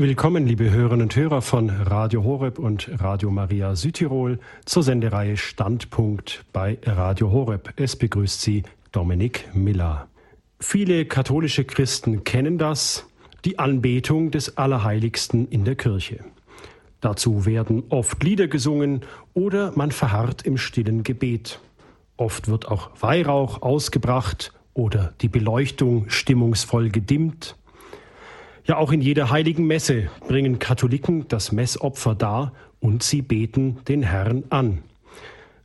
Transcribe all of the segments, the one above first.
Willkommen, liebe Hörerinnen und Hörer von Radio Horeb und Radio Maria Südtirol zur Sendereihe Standpunkt bei Radio Horeb. Es begrüßt Sie Dominik Miller. Viele katholische Christen kennen das, die Anbetung des Allerheiligsten in der Kirche. Dazu werden oft Lieder gesungen oder man verharrt im stillen Gebet. Oft wird auch Weihrauch ausgebracht oder die Beleuchtung stimmungsvoll gedimmt. Ja, auch in jeder heiligen Messe bringen Katholiken das Messopfer dar und sie beten den Herrn an.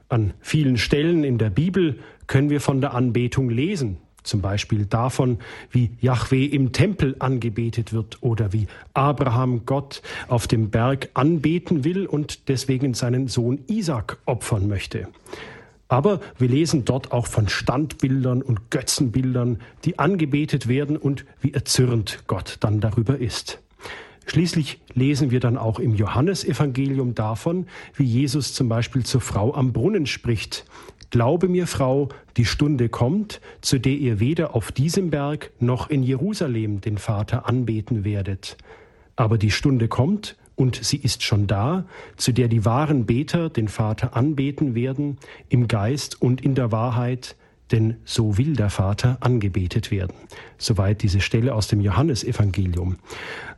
An vielen Stellen in der Bibel können wir von der Anbetung lesen, zum Beispiel davon, wie Yahweh im Tempel angebetet wird oder wie Abraham Gott auf dem Berg anbeten will und deswegen seinen Sohn Isaac opfern möchte. Aber wir lesen dort auch von Standbildern und Götzenbildern, die angebetet werden und wie erzürnt Gott dann darüber ist. Schließlich lesen wir dann auch im Johannesevangelium davon, wie Jesus zum Beispiel zur Frau am Brunnen spricht. Glaube mir, Frau, die Stunde kommt, zu der ihr weder auf diesem Berg noch in Jerusalem den Vater anbeten werdet. Aber die Stunde kommt, und sie ist schon da, zu der die wahren Beter den Vater anbeten werden, im Geist und in der Wahrheit, denn so will der Vater angebetet werden. Soweit diese Stelle aus dem Johannesevangelium.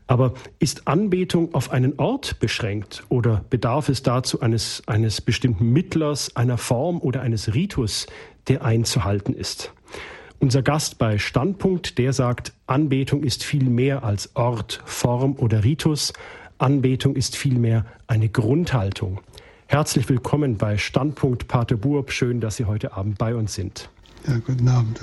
Aber ist Anbetung auf einen Ort beschränkt oder bedarf es dazu eines, eines bestimmten Mittlers, einer Form oder eines Ritus, der einzuhalten ist? Unser Gast bei Standpunkt, der sagt, Anbetung ist viel mehr als Ort, Form oder Ritus. Anbetung ist vielmehr eine Grundhaltung. Herzlich willkommen bei Standpunkt Pater Burb. Schön, dass Sie heute Abend bei uns sind. Ja, guten Abend.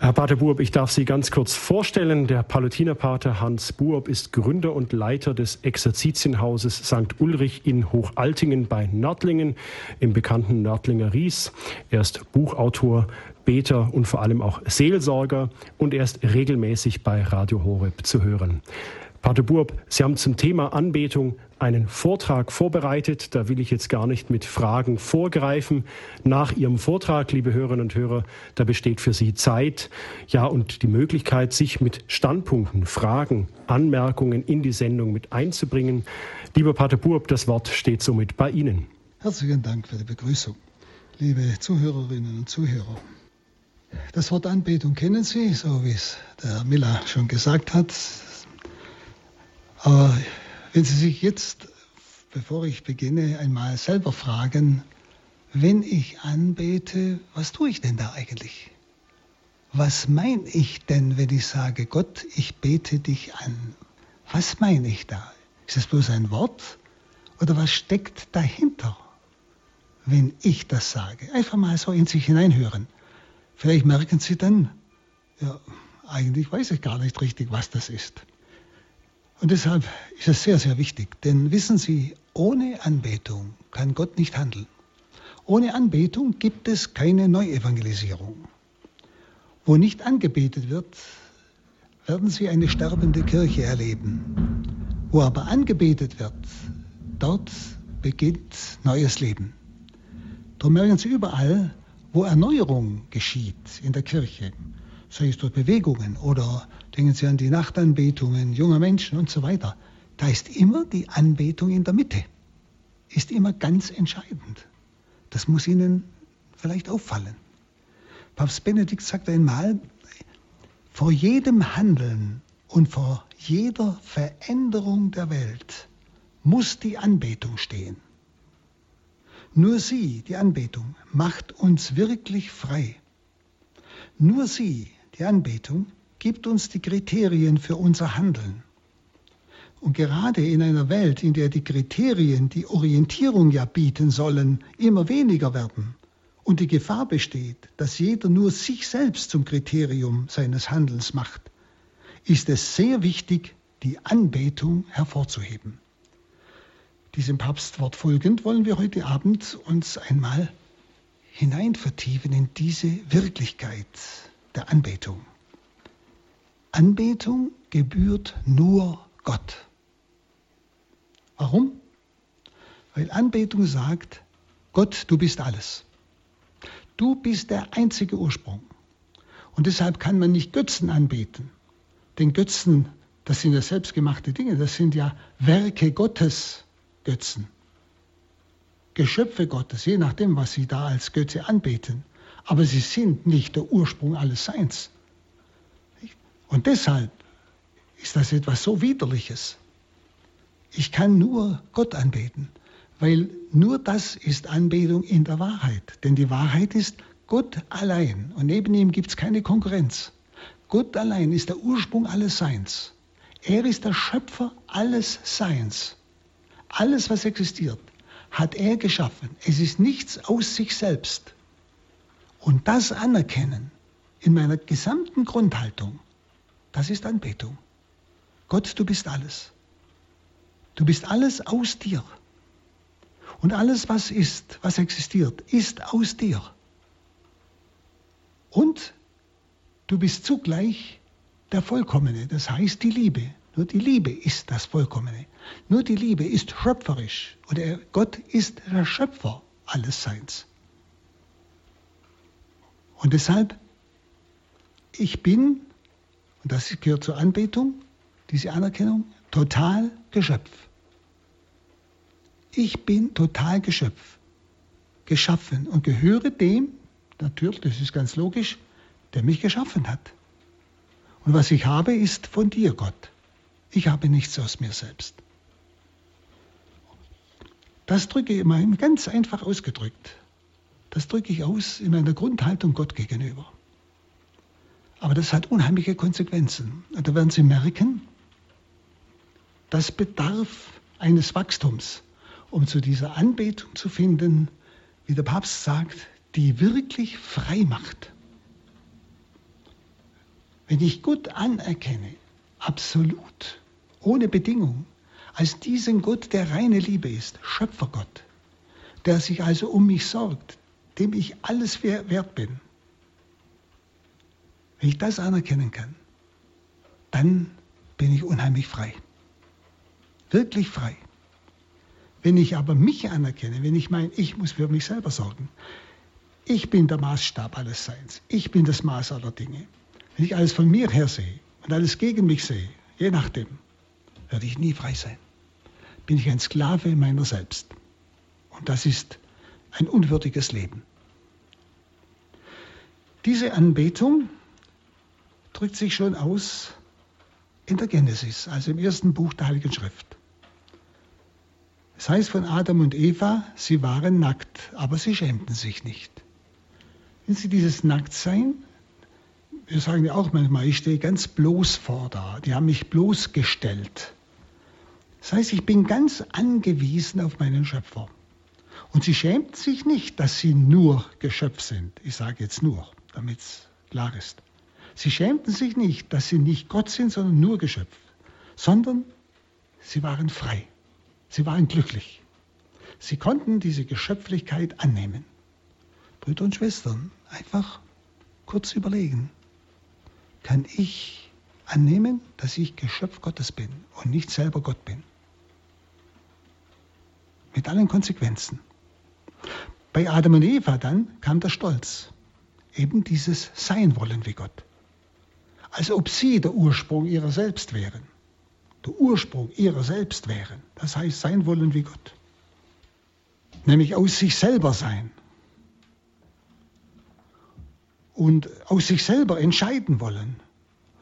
Herr Pater Burb, ich darf Sie ganz kurz vorstellen. Der Palutinerpater Hans Burb ist Gründer und Leiter des Exerzitienhauses St. Ulrich in Hochaltingen bei Nördlingen, im bekannten Nördlinger Ries. Er ist Buchautor, Beter und vor allem auch Seelsorger und er ist regelmäßig bei Radio Horeb zu hören. Pater Burb, Sie haben zum Thema Anbetung einen Vortrag vorbereitet. Da will ich jetzt gar nicht mit Fragen vorgreifen. Nach Ihrem Vortrag, liebe Hörerinnen und Hörer, da besteht für Sie Zeit, ja, und die Möglichkeit, sich mit Standpunkten, Fragen, Anmerkungen in die Sendung mit einzubringen. Lieber Pater Burb, das Wort steht somit bei Ihnen. Herzlichen Dank für die Begrüßung. Liebe Zuhörerinnen und Zuhörer. Das Wort Anbetung kennen Sie, so wie es der Miller schon gesagt hat. Aber wenn Sie sich jetzt, bevor ich beginne, einmal selber fragen, wenn ich anbete, was tue ich denn da eigentlich? Was meine ich denn, wenn ich sage, Gott, ich bete dich an? Was meine ich da? Ist das bloß ein Wort oder was steckt dahinter, wenn ich das sage? Einfach mal so in sich hineinhören. Vielleicht merken Sie dann, ja, eigentlich weiß ich gar nicht richtig, was das ist. Und deshalb ist es sehr, sehr wichtig, denn wissen Sie, ohne Anbetung kann Gott nicht handeln. Ohne Anbetung gibt es keine Neuevangelisierung. Wo nicht angebetet wird, werden Sie eine sterbende Kirche erleben. Wo aber angebetet wird, dort beginnt neues Leben. Darum merken Sie überall, wo Erneuerung geschieht in der Kirche, sei es durch Bewegungen oder denken Sie an die Nachtanbetungen junger Menschen und so weiter, da ist immer die Anbetung in der Mitte, ist immer ganz entscheidend. Das muss Ihnen vielleicht auffallen. Papst Benedikt sagt einmal, vor jedem Handeln und vor jeder Veränderung der Welt muss die Anbetung stehen. Nur sie, die Anbetung, macht uns wirklich frei. Nur sie, die Anbetung, gibt uns die Kriterien für unser Handeln. Und gerade in einer Welt, in der die Kriterien, die Orientierung ja bieten sollen, immer weniger werden und die Gefahr besteht, dass jeder nur sich selbst zum Kriterium seines Handelns macht, ist es sehr wichtig, die Anbetung hervorzuheben. Diesem Papstwort folgend wollen wir heute Abend uns einmal hineinvertiefen in diese Wirklichkeit der Anbetung. Anbetung gebührt nur Gott. Warum? Weil Anbetung sagt, Gott, du bist alles. Du bist der einzige Ursprung. Und deshalb kann man nicht Götzen anbeten. Denn Götzen, Das sind ja selbstgemachte Dinge, das sind ja Werke Gottes, Götzen. Geschöpfe Gottes, je nachdem, was sie da als Götze anbeten. Aber sie sind nicht der Ursprung alles Seins. Und deshalb ist das etwas so Widerliches. Ich kann nur Gott anbeten, weil nur das ist Anbetung in der Wahrheit. Denn die Wahrheit ist Gott allein und neben ihm gibt es keine Konkurrenz. Gott allein ist der Ursprung alles Seins. Er ist der Schöpfer alles Seins. Alles, was existiert, hat er geschaffen. Es ist nichts aus sich selbst. Und das anerkennen in meiner gesamten Grundhaltung, das ist Anbetung. Gott, du bist alles. Du bist alles aus dir. Und alles, was ist, was existiert, ist aus dir. Und du bist zugleich der Vollkommene, das heißt die Liebe. Nur die Liebe ist das Vollkommene. Nur die Liebe ist schöpferisch. Und Gott ist der Schöpfer alles Seins. Und deshalb, ich bin, und das gehört zur Anbetung, diese Anerkennung, total Geschöpf. Ich bin total Geschöpf, geschaffen und gehöre dem, natürlich, das ist ganz logisch, der mich geschaffen hat. Und was ich habe, ist von dir, Gott. Ich habe nichts aus mir selbst. Das drücke ich mal ganz einfach ausgedrückt. Das drücke ich aus in meiner Grundhaltung Gott gegenüber. Aber das hat unheimliche Konsequenzen. Da werden Sie merken, das bedarf eines Wachstums, um zu dieser Anbetung zu finden, wie der Papst sagt, die wirklich frei macht. Wenn ich Gott anerkenne, absolut, ohne Bedingung, als diesen Gott, der reine Liebe ist, Schöpfergott, der sich also um mich sorgt, dem ich alles wert bin, wenn ich das anerkennen kann, dann bin ich unheimlich frei wirklich frei. Wenn ich aber mich anerkenne, wenn ich meine, ich muss für mich selber sorgen, ich bin der Maßstab alles Seins, ich bin das Maß aller Dinge. Wenn ich alles von mir her sehe und alles gegen mich sehe, je nachdem, werde ich nie frei sein. Bin ich ein Sklave meiner selbst. Und das ist ein unwürdiges Leben. Diese Anbetung drückt sich schon aus in der Genesis, also im ersten Buch der Heiligen Schrift. Es heißt von Adam und Eva, sie waren nackt, aber sie schämten sich nicht. Wenn sie dieses Nacktsein, wir sagen ja auch manchmal, ich stehe ganz bloß vor da, die haben mich bloßgestellt. Das heißt, ich bin ganz angewiesen auf meinen Schöpfer. Und sie schämten sich nicht, dass sie nur Geschöpf sind. Ich sage jetzt nur, damit es klar ist. Sie schämten sich nicht, dass sie nicht Gott sind, sondern nur Geschöpf, sondern sie waren frei. Sie waren glücklich. Sie konnten diese Geschöpflichkeit annehmen. Brüder und Schwestern, einfach kurz überlegen. Kann ich annehmen, dass ich Geschöpf Gottes bin und nicht selber Gott bin? Mit allen Konsequenzen. Bei Adam und Eva dann kam der Stolz. Eben dieses Sein wollen wie Gott. Als ob sie der Ursprung ihrer selbst wären der Ursprung ihrer selbst wären. Das heißt, sein wollen wie Gott. Nämlich aus sich selber sein. Und aus sich selber entscheiden wollen.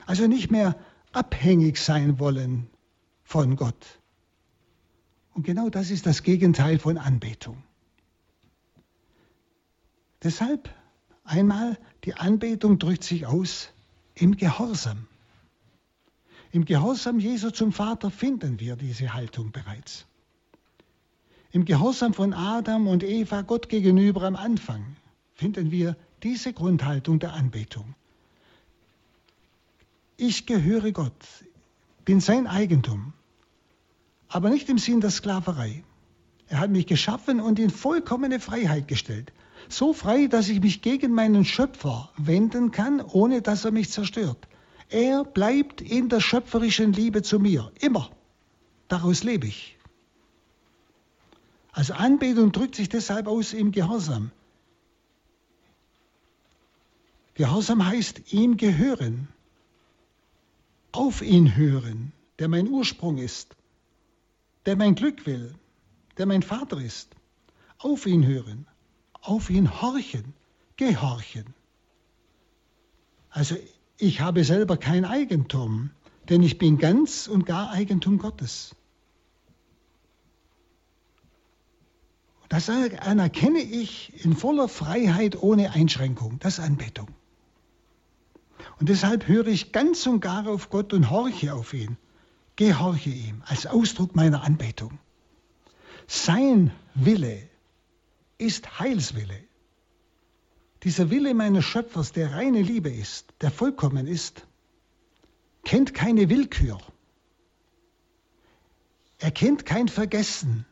Also nicht mehr abhängig sein wollen von Gott. Und genau das ist das Gegenteil von Anbetung. Deshalb einmal, die Anbetung drückt sich aus im Gehorsam. Im Gehorsam Jesu zum Vater finden wir diese Haltung bereits. Im Gehorsam von Adam und Eva Gott gegenüber am Anfang finden wir diese Grundhaltung der Anbetung. Ich gehöre Gott, bin sein Eigentum, aber nicht im Sinn der Sklaverei. Er hat mich geschaffen und in vollkommene Freiheit gestellt. So frei, dass ich mich gegen meinen Schöpfer wenden kann, ohne dass er mich zerstört. Er bleibt in der schöpferischen Liebe zu mir, immer. Daraus lebe ich. Also Anbetung drückt sich deshalb aus im Gehorsam. Gehorsam heißt ihm gehören, auf ihn hören, der mein Ursprung ist, der mein Glück will, der mein Vater ist. Auf ihn hören, auf ihn horchen, gehorchen. Also ich habe selber kein Eigentum, denn ich bin ganz und gar Eigentum Gottes. Das anerkenne ich in voller Freiheit ohne Einschränkung. Das ist Anbetung. Und deshalb höre ich ganz und gar auf Gott und horche auf ihn. Gehorche ihm als Ausdruck meiner Anbetung. Sein Wille ist Heilswille. Dieser Wille meines Schöpfers, der reine Liebe ist, der vollkommen ist, kennt keine Willkür. Er kennt kein Vergessen.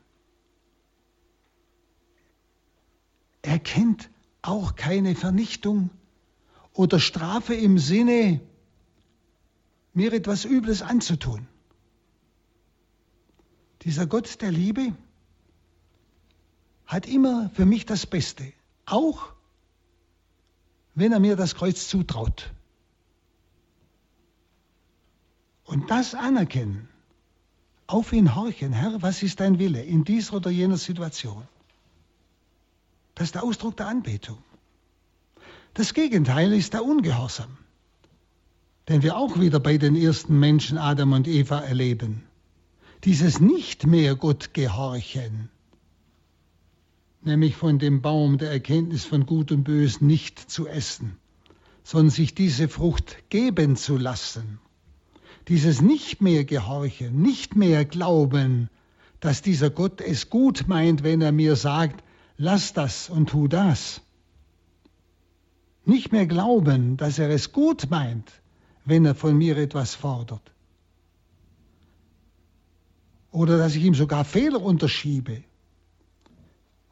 Er kennt auch keine Vernichtung oder Strafe im Sinne, mir etwas Übles anzutun. Dieser Gott der Liebe hat immer für mich das Beste, auch wenn er mir das Kreuz zutraut. Und das anerkennen, auf ihn horchen, Herr, was ist dein Wille in dieser oder jener Situation? Das ist der Ausdruck der Anbetung. Das Gegenteil ist der Ungehorsam, den wir auch wieder bei den ersten Menschen Adam und Eva erleben. Dieses nicht mehr Gott gehorchen, nämlich von dem Baum der Erkenntnis von Gut und Bös nicht zu essen, sondern sich diese Frucht geben zu lassen. Dieses nicht mehr gehorchen, nicht mehr glauben, dass dieser Gott es gut meint, wenn er mir sagt, lass das und tu das. Nicht mehr glauben, dass er es gut meint, wenn er von mir etwas fordert. Oder dass ich ihm sogar Fehler unterschiebe.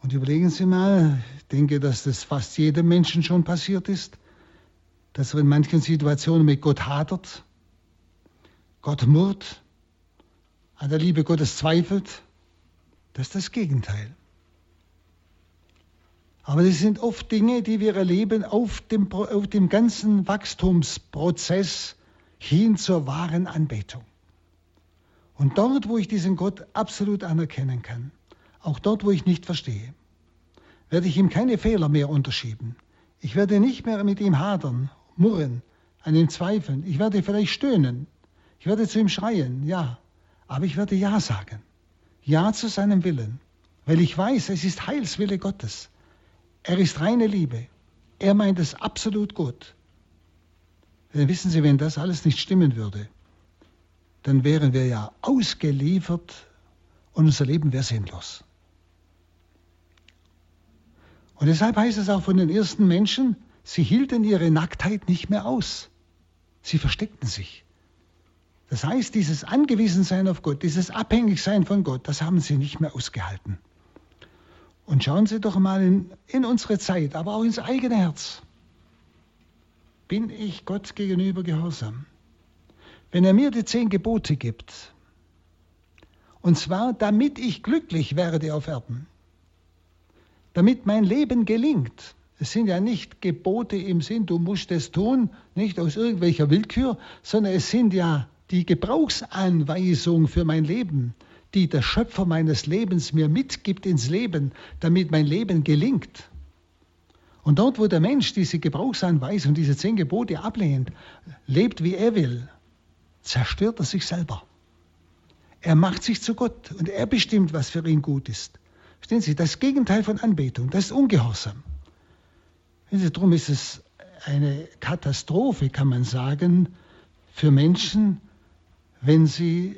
Und überlegen Sie mal, ich denke, dass das fast jedem Menschen schon passiert ist, dass er in manchen Situationen mit Gott hadert, Gott murrt, an der Liebe Gottes zweifelt. Das ist das Gegenteil. Aber das sind oft Dinge, die wir erleben auf dem, auf dem ganzen Wachstumsprozess hin zur wahren Anbetung. Und dort, wo ich diesen Gott absolut anerkennen kann, auch dort, wo ich nicht verstehe, werde ich ihm keine Fehler mehr unterschieben. Ich werde nicht mehr mit ihm hadern, murren, an ihm zweifeln. Ich werde vielleicht stöhnen. Ich werde zu ihm schreien, ja. Aber ich werde Ja sagen. Ja zu seinem Willen. Weil ich weiß, es ist Heilswille Gottes. Er ist reine Liebe. Er meint es absolut gut. Denn wissen Sie, wenn das alles nicht stimmen würde, dann wären wir ja ausgeliefert und unser Leben wäre sinnlos. Und deshalb heißt es auch von den ersten Menschen, sie hielten ihre Nacktheit nicht mehr aus. Sie versteckten sich. Das heißt, dieses Angewiesensein auf Gott, dieses Abhängigsein von Gott, das haben sie nicht mehr ausgehalten. Und schauen Sie doch mal in, in unsere Zeit, aber auch ins eigene Herz. Bin ich Gott gegenüber gehorsam? Wenn er mir die zehn Gebote gibt, und zwar damit ich glücklich werde auf Erden, damit mein Leben gelingt. Es sind ja nicht Gebote im Sinn, du musst es tun, nicht aus irgendwelcher Willkür, sondern es sind ja die Gebrauchsanweisung für mein Leben die der Schöpfer meines Lebens mir mitgibt ins Leben, damit mein Leben gelingt. Und dort, wo der Mensch diese Gebrauchsanweisung, diese zehn Gebote ablehnt, lebt wie er will, zerstört er sich selber. Er macht sich zu Gott und er bestimmt, was für ihn gut ist. Verstehen Sie, das Gegenteil von Anbetung, das ist Ungehorsam. Sie, darum ist es eine Katastrophe, kann man sagen, für Menschen, wenn sie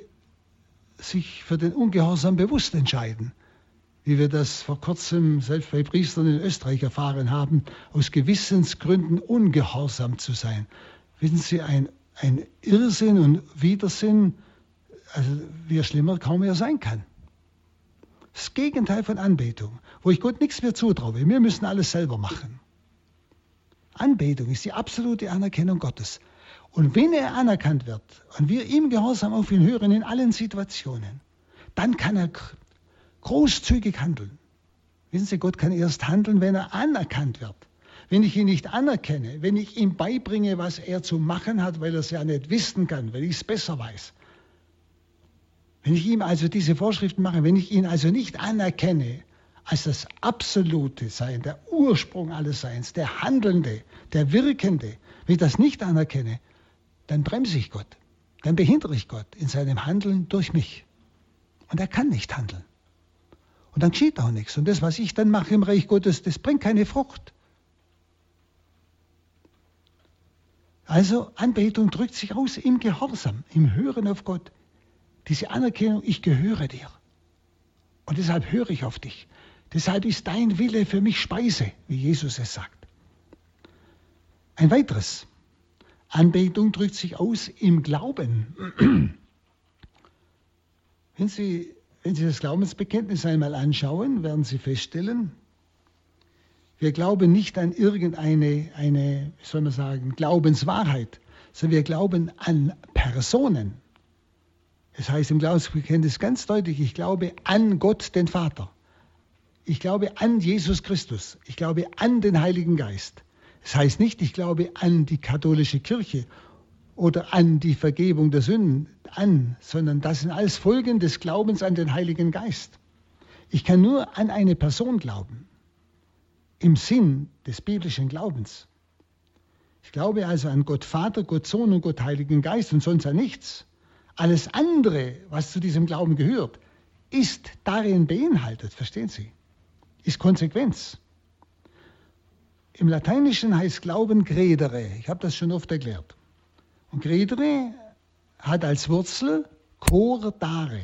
sich für den Ungehorsam bewusst entscheiden, wie wir das vor kurzem selbst bei Priestern in Österreich erfahren haben, aus Gewissensgründen ungehorsam zu sein. Wissen Sie, ein, ein Irrsinn und Widersinn, also wie er schlimmer kaum mehr sein kann. Das Gegenteil von Anbetung, wo ich Gott nichts mehr zutraue. Wir müssen alles selber machen. Anbetung ist die absolute Anerkennung Gottes. Und wenn er anerkannt wird und wir ihm Gehorsam auf ihn hören in allen Situationen, dann kann er großzügig handeln. Wissen Sie, Gott kann erst handeln, wenn er anerkannt wird. Wenn ich ihn nicht anerkenne, wenn ich ihm beibringe, was er zu machen hat, weil er es ja nicht wissen kann, weil ich es besser weiß, Wenn ich ihm also diese Vorschriften mache, wenn ich ihn also nicht anerkenne als das absolute Sein, der Ursprung alles Seins, der Handelnde, der Wirkende, wenn ich das nicht anerkenne, dann bremse ich Gott, dann behindere ich Gott in seinem Handeln durch mich. Und er kann nicht handeln. Und dann geschieht auch nichts. Und das, was ich dann mache im Reich Gottes, das bringt keine Frucht. Also Anbetung drückt sich aus im Gehorsam, im Hören auf Gott. Diese Anerkennung, ich gehöre dir. Und deshalb höre ich auf dich. Deshalb ist dein Wille für mich Speise, wie Jesus es sagt. Ein weiteres. Anbetung drückt sich aus im Glauben. Wenn Sie, wenn Sie das Glaubensbekenntnis einmal anschauen, werden Sie feststellen, wir glauben nicht an irgendeine, eine, soll man sagen, Glaubenswahrheit, sondern wir glauben an Personen. Es heißt im Glaubensbekenntnis ganz deutlich, ich glaube an Gott, den Vater. Ich glaube an Jesus Christus. Ich glaube an den Heiligen Geist. Das heißt nicht, ich glaube an die katholische Kirche oder an die Vergebung der Sünden an, sondern das sind alles Folgen des Glaubens an den Heiligen Geist. Ich kann nur an eine Person glauben im Sinn des biblischen Glaubens. Ich glaube also an Gott Vater, Gott Sohn und Gott Heiligen Geist und sonst an nichts. Alles andere, was zu diesem Glauben gehört, ist darin beinhaltet, verstehen Sie? Ist Konsequenz. Im Lateinischen heißt Glauben credere. Ich habe das schon oft erklärt. Und credere hat als Wurzel cordare.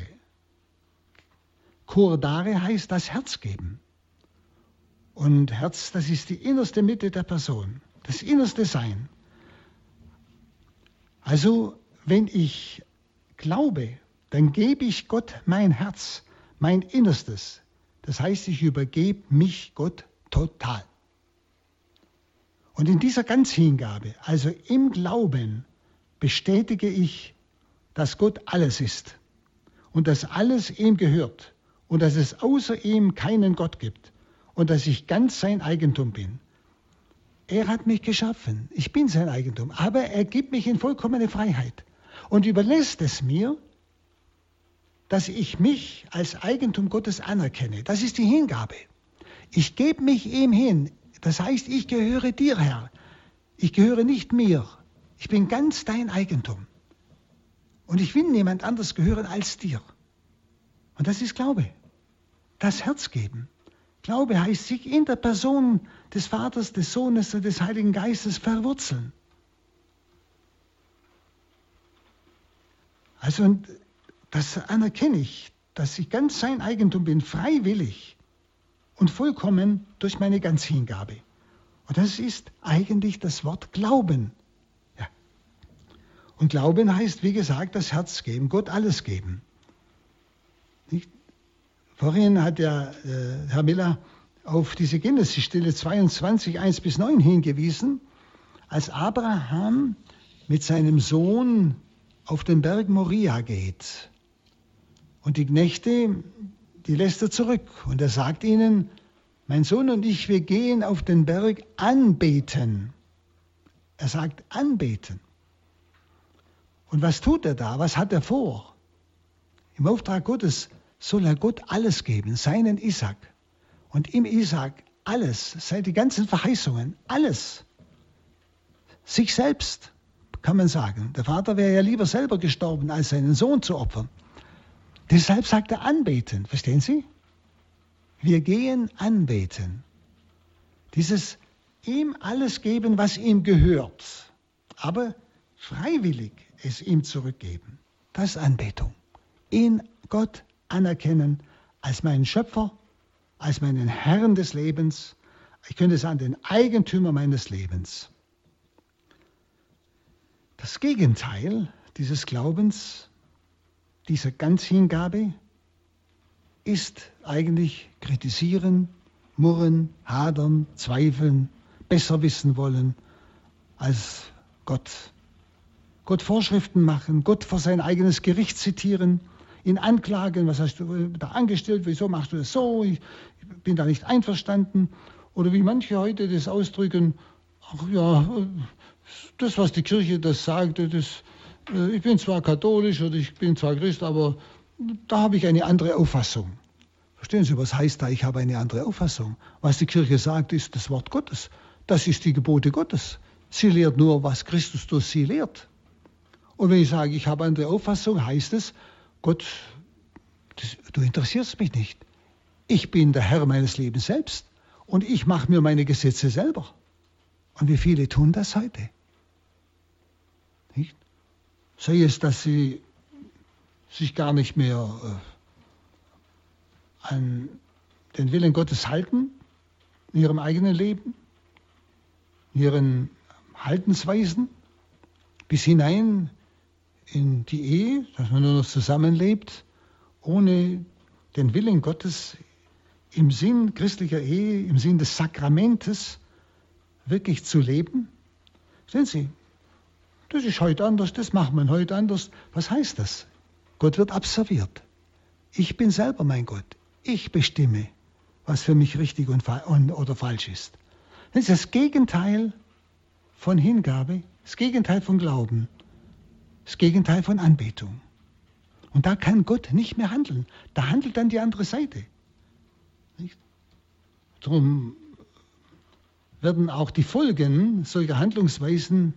Cordare heißt das Herz geben. Und Herz, das ist die innerste Mitte der Person, das innerste Sein. Also, wenn ich glaube, dann gebe ich Gott mein Herz, mein Innerstes. Das heißt, ich übergebe mich Gott total. Und in dieser Ganzhingabe, also im Glauben, bestätige ich, dass Gott alles ist und dass alles ihm gehört und dass es außer ihm keinen Gott gibt und dass ich ganz sein Eigentum bin. Er hat mich geschaffen, ich bin sein Eigentum, aber er gibt mich in vollkommene Freiheit und überlässt es mir, dass ich mich als Eigentum Gottes anerkenne. Das ist die Hingabe. Ich gebe mich ihm hin. Das heißt, ich gehöre dir, Herr. Ich gehöre nicht mir. Ich bin ganz dein Eigentum. Und ich will niemand anders gehören als dir. Und das ist Glaube. Das Herz geben. Glaube heißt sich in der Person des Vaters, des Sohnes und des Heiligen Geistes verwurzeln. Also das anerkenne ich, dass ich ganz sein Eigentum bin, freiwillig und vollkommen durch meine Ganzhingabe. Und das ist eigentlich das Wort Glauben. Ja. Und Glauben heißt, wie gesagt, das Herz geben, Gott alles geben. Nicht? Vorhin hat ja äh, Herr Miller auf diese Genesis-Stelle 22, 1 bis 9 hingewiesen, als Abraham mit seinem Sohn auf den Berg Moria geht. Und die Knechte, die lässt er zurück. Und er sagt ihnen, mein Sohn und ich, wir gehen auf den Berg anbeten. Er sagt anbeten. Und was tut er da? Was hat er vor? Im Auftrag Gottes soll er Gott alles geben, seinen Isaac. Und im Isaac alles, seit die ganzen Verheißungen, alles. Sich selbst, kann man sagen. Der Vater wäre ja lieber selber gestorben, als seinen Sohn zu opfern. Deshalb sagt er anbeten, verstehen Sie? Wir gehen anbeten. Dieses ihm alles geben, was ihm gehört, aber freiwillig es ihm zurückgeben. Das ist Anbetung. In Gott anerkennen als meinen Schöpfer, als meinen Herrn des Lebens. Ich könnte sagen, den Eigentümer meines Lebens. Das Gegenteil dieses Glaubens, dieser Ganzhingabe, ist eigentlich kritisieren, murren, hadern, zweifeln, besser wissen wollen als Gott. Gott Vorschriften machen, Gott vor sein eigenes Gericht zitieren, ihn anklagen, was hast du da angestellt, wieso machst du das so, ich bin da nicht einverstanden. Oder wie manche heute das ausdrücken, ach ja, das, was die Kirche das sagt, das, äh, ich bin zwar katholisch oder ich bin zwar Christ, aber da habe ich eine andere Auffassung. Verstehen Sie, was heißt da, ich habe eine andere Auffassung? Was die Kirche sagt, ist das Wort Gottes. Das ist die Gebote Gottes. Sie lehrt nur, was Christus durch sie lehrt. Und wenn ich sage, ich habe eine andere Auffassung, heißt es, Gott, das, du interessierst mich nicht. Ich bin der Herr meines Lebens selbst und ich mache mir meine Gesetze selber. Und wie viele tun das heute? Nicht? Sei es, dass sie sich gar nicht mehr äh, an den Willen Gottes halten in ihrem eigenen Leben, in ihren Haltensweisen, bis hinein in die Ehe, dass man nur noch zusammenlebt, ohne den Willen Gottes im Sinn christlicher Ehe, im Sinn des Sakramentes wirklich zu leben. Sehen Sie, das ist heute anders, das macht man heute anders. Was heißt das? Gott wird absolviert. Ich bin selber mein Gott. Ich bestimme, was für mich richtig und, oder falsch ist. Das ist das Gegenteil von Hingabe, das Gegenteil von Glauben, das Gegenteil von Anbetung. Und da kann Gott nicht mehr handeln. Da handelt dann die andere Seite. Nicht? Darum werden auch die Folgen solcher Handlungsweisen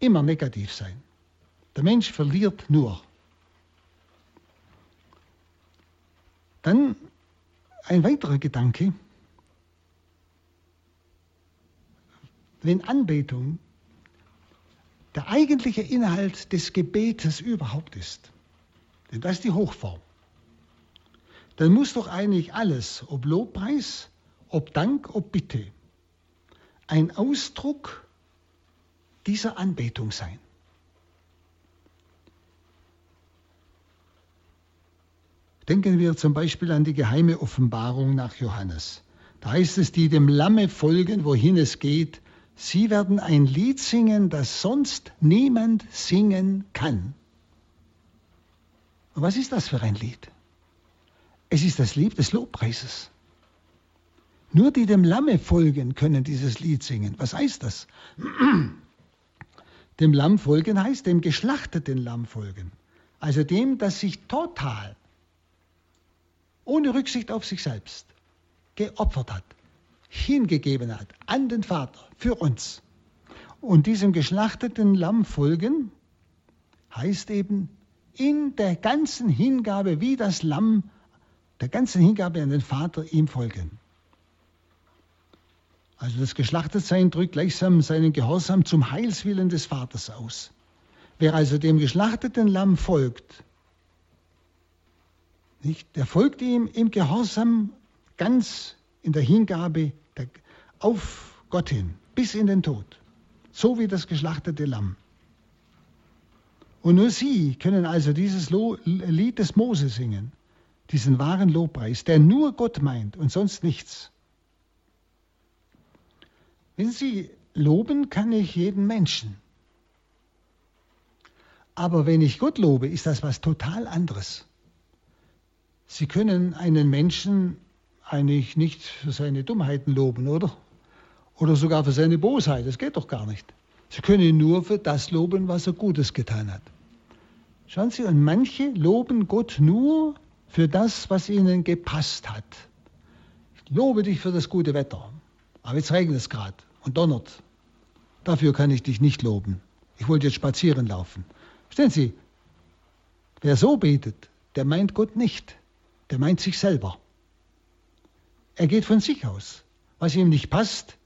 immer negativ sein. Der Mensch verliert nur. Dann ein weiterer Gedanke. Wenn Anbetung der eigentliche Inhalt des Gebetes überhaupt ist, denn das ist die Hochform, dann muss doch eigentlich alles, ob Lobpreis, ob Dank, ob Bitte, ein Ausdruck dieser Anbetung sein. Denken wir zum Beispiel an die geheime Offenbarung nach Johannes. Da heißt es, die dem Lamme folgen, wohin es geht, sie werden ein Lied singen, das sonst niemand singen kann. Und was ist das für ein Lied? Es ist das Lied des Lobpreises. Nur die dem Lamme folgen, können dieses Lied singen. Was heißt das? dem Lamm folgen heißt dem geschlachteten Lamm folgen. Also dem, das sich total ohne Rücksicht auf sich selbst geopfert hat, hingegeben hat an den Vater für uns. Und diesem geschlachteten Lamm folgen heißt eben in der ganzen Hingabe wie das Lamm, der ganzen Hingabe an den Vater ihm folgen. Also das Geschlachtetsein drückt gleichsam seinen Gehorsam zum Heilswillen des Vaters aus. Wer also dem geschlachteten Lamm folgt, nicht? Der folgt ihm im Gehorsam ganz in der Hingabe der, auf Gott hin, bis in den Tod, so wie das geschlachtete Lamm. Und nur sie können also dieses Lo Lied des Mose singen, diesen wahren Lobpreis, der nur Gott meint und sonst nichts. Wenn Sie loben, kann ich jeden Menschen. Aber wenn ich Gott lobe, ist das was total anderes. Sie können einen Menschen eigentlich nicht für seine Dummheiten loben, oder? Oder sogar für seine Bosheit. Das geht doch gar nicht. Sie können ihn nur für das loben, was er Gutes getan hat. Schauen Sie, und manche loben Gott nur für das, was ihnen gepasst hat. Ich lobe dich für das gute Wetter. Aber jetzt regnet es gerade und donnert. Dafür kann ich dich nicht loben. Ich wollte jetzt spazieren laufen. Verstehen Sie, wer so betet, der meint Gott nicht der meint sich selber. Er geht von sich aus. Was ihm nicht passt,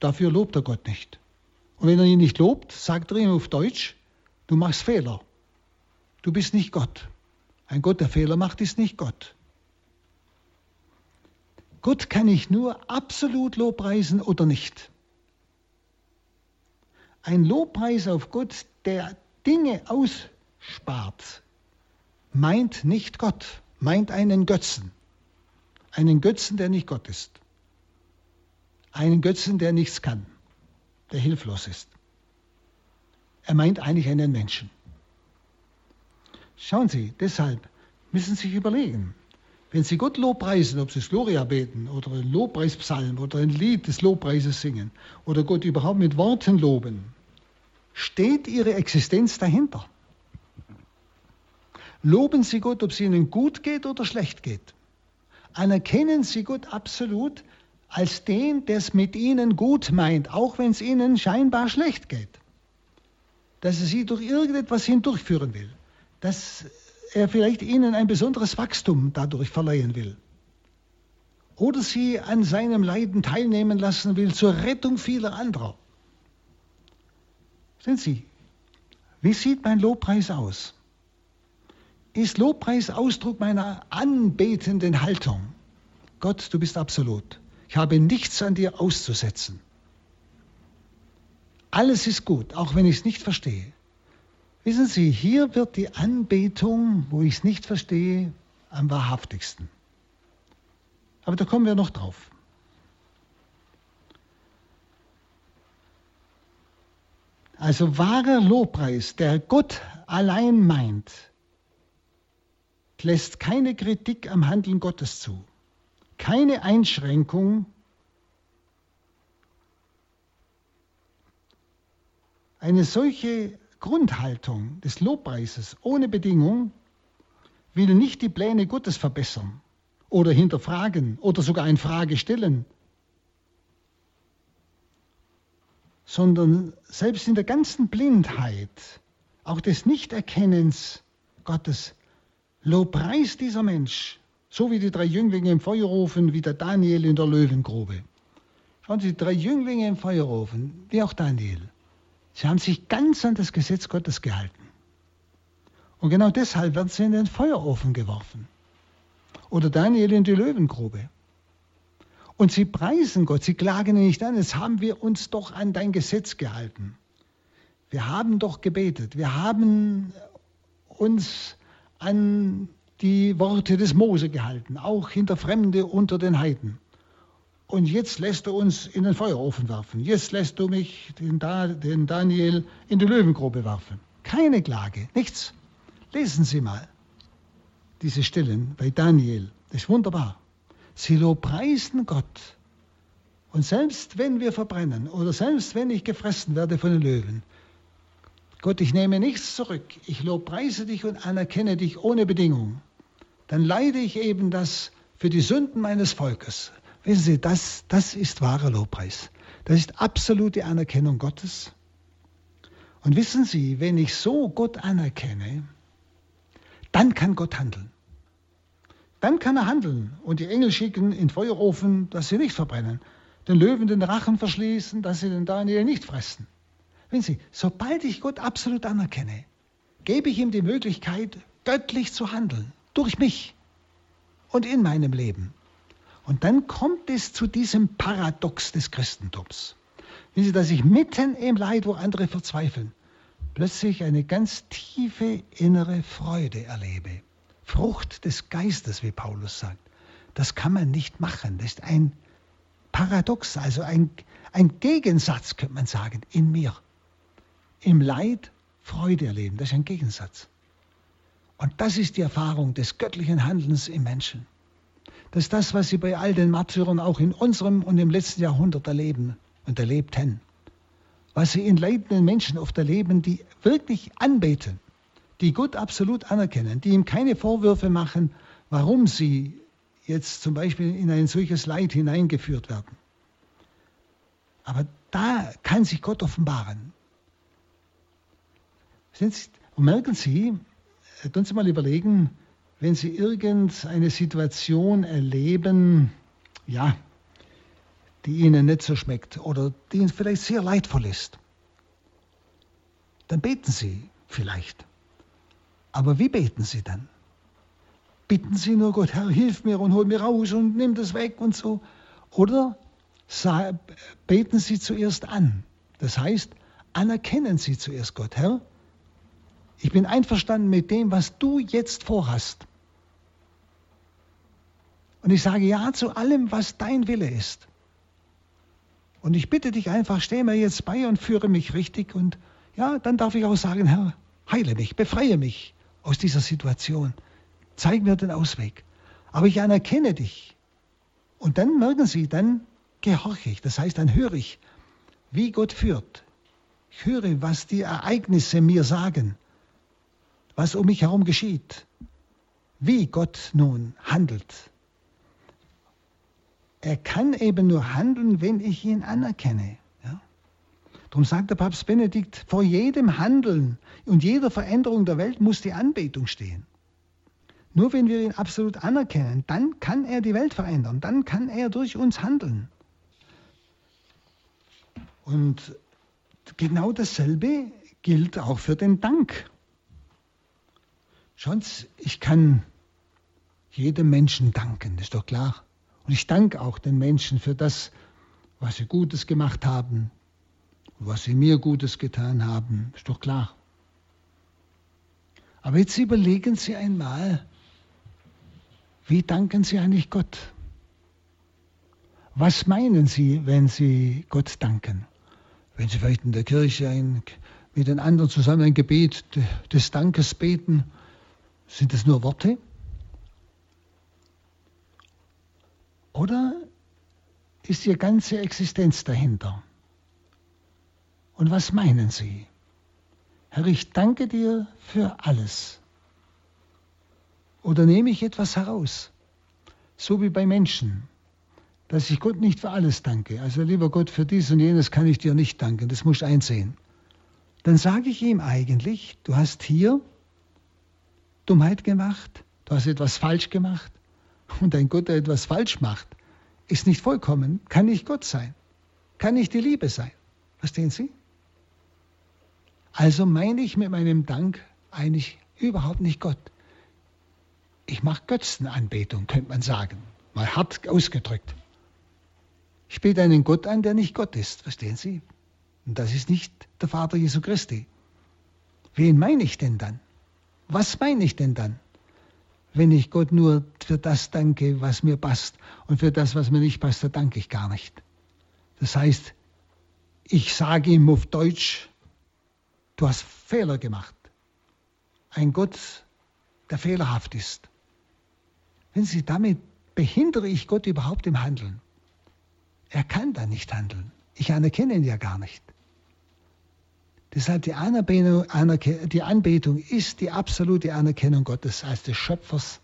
dafür lobt er Gott nicht. Und wenn er ihn nicht lobt, sagt er ihm auf Deutsch, du machst Fehler. Du bist nicht Gott. Ein Gott, der Fehler macht, ist nicht Gott. Gott kann ich nur absolut lobpreisen oder nicht. Ein Lobpreis auf Gott, der Dinge ausspart, meint nicht Gott meint einen Götzen. Einen Götzen, der nicht Gott ist. Einen Götzen, der nichts kann, der hilflos ist. Er meint eigentlich einen Menschen. Schauen Sie, deshalb müssen Sie sich überlegen, wenn Sie Gott Lobpreisen, ob Sie es Gloria beten oder ein Lobpreispsalm oder ein Lied des Lobpreises singen oder Gott überhaupt mit Worten loben, steht Ihre Existenz dahinter. Loben Sie Gott, ob es Ihnen gut geht oder schlecht geht. Anerkennen Sie Gott absolut als den, der es mit Ihnen gut meint, auch wenn es Ihnen scheinbar schlecht geht. Dass er Sie durch irgendetwas hindurchführen will. Dass er vielleicht Ihnen ein besonderes Wachstum dadurch verleihen will. Oder Sie an seinem Leiden teilnehmen lassen will zur Rettung vieler anderer. Sind Sie, wie sieht mein Lobpreis aus? Ist Lobpreis Ausdruck meiner anbetenden Haltung? Gott, du bist absolut. Ich habe nichts an dir auszusetzen. Alles ist gut, auch wenn ich es nicht verstehe. Wissen Sie, hier wird die Anbetung, wo ich es nicht verstehe, am wahrhaftigsten. Aber da kommen wir noch drauf. Also wahrer Lobpreis, der Gott allein meint, lässt keine Kritik am Handeln Gottes zu, keine Einschränkung, eine solche Grundhaltung des Lobpreises ohne Bedingung will nicht die Pläne Gottes verbessern oder hinterfragen oder sogar in Frage stellen, sondern selbst in der ganzen Blindheit, auch des Nichterkennens Gottes, Lobpreis dieser Mensch, so wie die drei Jünglinge im Feuerofen, wie der Daniel in der Löwengrube. Schauen Sie, drei Jünglinge im Feuerofen, wie auch Daniel, sie haben sich ganz an das Gesetz Gottes gehalten. Und genau deshalb werden sie in den Feuerofen geworfen. Oder Daniel in die Löwengrube. Und sie preisen Gott, sie klagen ihn nicht an, jetzt haben wir uns doch an dein Gesetz gehalten. Wir haben doch gebetet, wir haben uns an die Worte des Mose gehalten, auch hinter Fremde unter den Heiden. Und jetzt lässt du uns in den Feuerofen werfen. Jetzt lässt du mich, den, da, den Daniel, in die Löwengrube werfen. Keine Klage, nichts. Lesen Sie mal diese Stellen bei Daniel. Das ist wunderbar. Sie lobpreisen Gott. Und selbst wenn wir verbrennen oder selbst wenn ich gefressen werde von den Löwen, Gott, ich nehme nichts zurück. Ich lobpreise dich und anerkenne dich ohne Bedingung. Dann leide ich eben das für die Sünden meines Volkes. Wissen Sie, das, das ist wahrer Lobpreis. Das ist absolute Anerkennung Gottes. Und wissen Sie, wenn ich so Gott anerkenne, dann kann Gott handeln. Dann kann er handeln und die Engel schicken in Feuerofen, dass sie nicht verbrennen, den Löwen den Rachen verschließen, dass sie den Daniel nicht fressen. Wenn Sie, sobald ich Gott absolut anerkenne, gebe ich ihm die Möglichkeit, göttlich zu handeln, durch mich und in meinem Leben. Und dann kommt es zu diesem Paradox des Christentums. Wissen Sie, dass ich mitten im Leid, wo andere verzweifeln, plötzlich eine ganz tiefe innere Freude erlebe. Frucht des Geistes, wie Paulus sagt. Das kann man nicht machen. Das ist ein Paradox, also ein, ein Gegensatz, könnte man sagen, in mir. Im Leid Freude erleben, das ist ein Gegensatz. Und das ist die Erfahrung des göttlichen Handelns im Menschen. Das ist das, was Sie bei all den Märtyrern auch in unserem und im letzten Jahrhundert erleben und erlebten. Was Sie in leidenden Menschen oft erleben, die wirklich anbeten, die Gott absolut anerkennen, die ihm keine Vorwürfe machen, warum sie jetzt zum Beispiel in ein solches Leid hineingeführt werden. Aber da kann sich Gott offenbaren. Und merken Sie, äh, tun Sie mal überlegen, wenn Sie irgendeine Situation erleben, ja, die Ihnen nicht so schmeckt oder die Ihnen vielleicht sehr leidvoll ist, dann beten Sie vielleicht. Aber wie beten Sie dann? Bitten Sie nur Gott, Herr, hilf mir und hol mir raus und nimm das weg und so. Oder beten Sie zuerst an. Das heißt, anerkennen Sie zuerst Gott, Herr, ich bin einverstanden mit dem, was du jetzt vorhast. Und ich sage ja zu allem, was dein Wille ist. Und ich bitte dich einfach, steh mir jetzt bei und führe mich richtig. Und ja, dann darf ich auch sagen, Herr, heile mich, befreie mich aus dieser Situation. Zeig mir den Ausweg. Aber ich anerkenne dich. Und dann merken Sie, dann gehorche ich. Das heißt, dann höre ich, wie Gott führt. Ich höre, was die Ereignisse mir sagen. Was um mich herum geschieht, wie Gott nun handelt. Er kann eben nur handeln, wenn ich ihn anerkenne. Ja? Darum sagt der Papst Benedikt, vor jedem Handeln und jeder Veränderung der Welt muss die Anbetung stehen. Nur wenn wir ihn absolut anerkennen, dann kann er die Welt verändern, dann kann er durch uns handeln. Und genau dasselbe gilt auch für den Dank. Schauen Sie, ich kann jedem Menschen danken, ist doch klar. Und ich danke auch den Menschen für das, was sie Gutes gemacht haben, was sie mir Gutes getan haben, ist doch klar. Aber jetzt überlegen Sie einmal, wie danken Sie eigentlich Gott? Was meinen Sie, wenn Sie Gott danken? Wenn Sie vielleicht in der Kirche ein, mit den anderen zusammen ein Gebet des Dankes beten, sind das nur Worte? Oder ist Ihre ganze Existenz dahinter? Und was meinen Sie? Herr, ich danke dir für alles. Oder nehme ich etwas heraus? So wie bei Menschen, dass ich Gott nicht für alles danke. Also lieber Gott, für dies und jenes kann ich dir nicht danken, das musst du einsehen. Dann sage ich ihm eigentlich, du hast hier Dummheit gemacht, du hast etwas falsch gemacht, und ein Gott, der etwas falsch macht, ist nicht vollkommen, kann nicht Gott sein, kann nicht die Liebe sein. Verstehen Sie? Also meine ich mit meinem Dank eigentlich überhaupt nicht Gott. Ich mache Götzenanbetung, könnte man sagen, mal hart ausgedrückt. Ich bete einen Gott an, der nicht Gott ist, verstehen Sie? Und das ist nicht der Vater Jesu Christi. Wen meine ich denn dann? Was meine ich denn dann? wenn ich Gott nur für das danke, was mir passt. Und für das, was mir nicht passt, da danke ich gar nicht. Das heißt, ich sage ihm auf Deutsch, du hast Fehler gemacht. Ein Gott, der fehlerhaft ist. Wenn Sie damit behindere ich Gott überhaupt im Handeln. Er kann da nicht handeln. Ich anerkenne ihn ja gar nicht. Deshalb die Anbetung, die Anbetung ist die absolute Anerkennung Gottes als des Schöpfers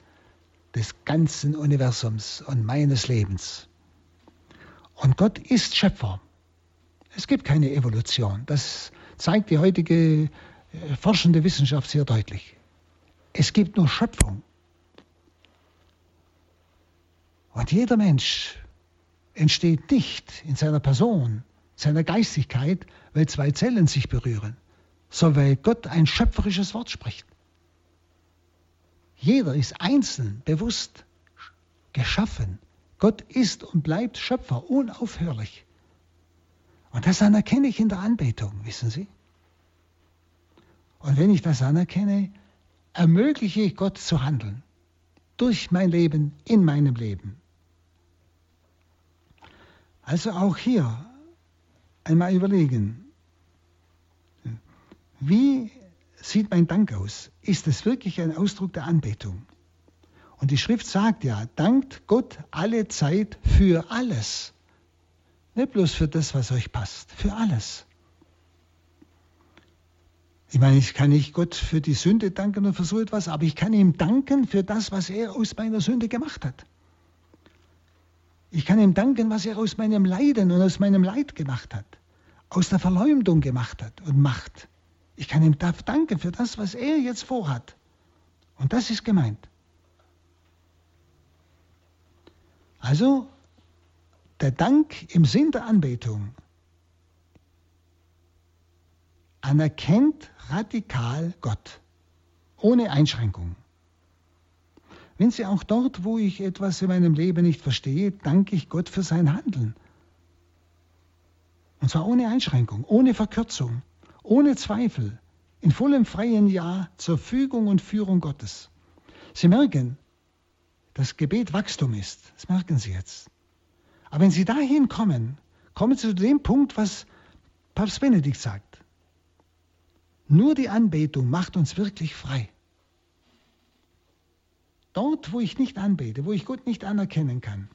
des ganzen Universums und meines Lebens. Und Gott ist Schöpfer. Es gibt keine Evolution. Das zeigt die heutige äh, forschende Wissenschaft sehr deutlich. Es gibt nur Schöpfung. Und jeder Mensch entsteht nicht in seiner Person, seiner Geistigkeit, weil zwei Zellen sich berühren, sondern weil Gott ein schöpferisches Wort spricht. Jeder ist einzeln, bewusst geschaffen. Gott ist und bleibt Schöpfer, unaufhörlich. Und das anerkenne ich in der Anbetung, wissen Sie? Und wenn ich das anerkenne, ermögliche ich Gott zu handeln. Durch mein Leben, in meinem Leben. Also auch hier einmal überlegen, wie sieht mein Dank aus? Ist es wirklich ein Ausdruck der Anbetung? Und die Schrift sagt ja, dankt Gott alle Zeit für alles. Nicht bloß für das, was euch passt, für alles. Ich meine, ich kann nicht Gott für die Sünde danken und für so etwas, aber ich kann ihm danken für das, was er aus meiner Sünde gemacht hat. Ich kann ihm danken, was er aus meinem Leiden und aus meinem Leid gemacht hat, aus der Verleumdung gemacht hat und macht. Ich kann ihm danken für das, was er jetzt vorhat. Und das ist gemeint. Also, der Dank im Sinn der Anbetung anerkennt radikal Gott, ohne Einschränkung. Wenn Sie auch dort, wo ich etwas in meinem Leben nicht verstehe, danke ich Gott für sein Handeln. Und zwar ohne Einschränkung, ohne Verkürzung, ohne Zweifel, in vollem freien Ja zur Fügung und Führung Gottes. Sie merken, dass Gebet Wachstum ist. Das merken Sie jetzt. Aber wenn Sie dahin kommen, kommen Sie zu dem Punkt, was Papst Benedikt sagt. Nur die Anbetung macht uns wirklich frei. Dort, wo ich nicht anbete, wo ich Gott nicht anerkennen kann,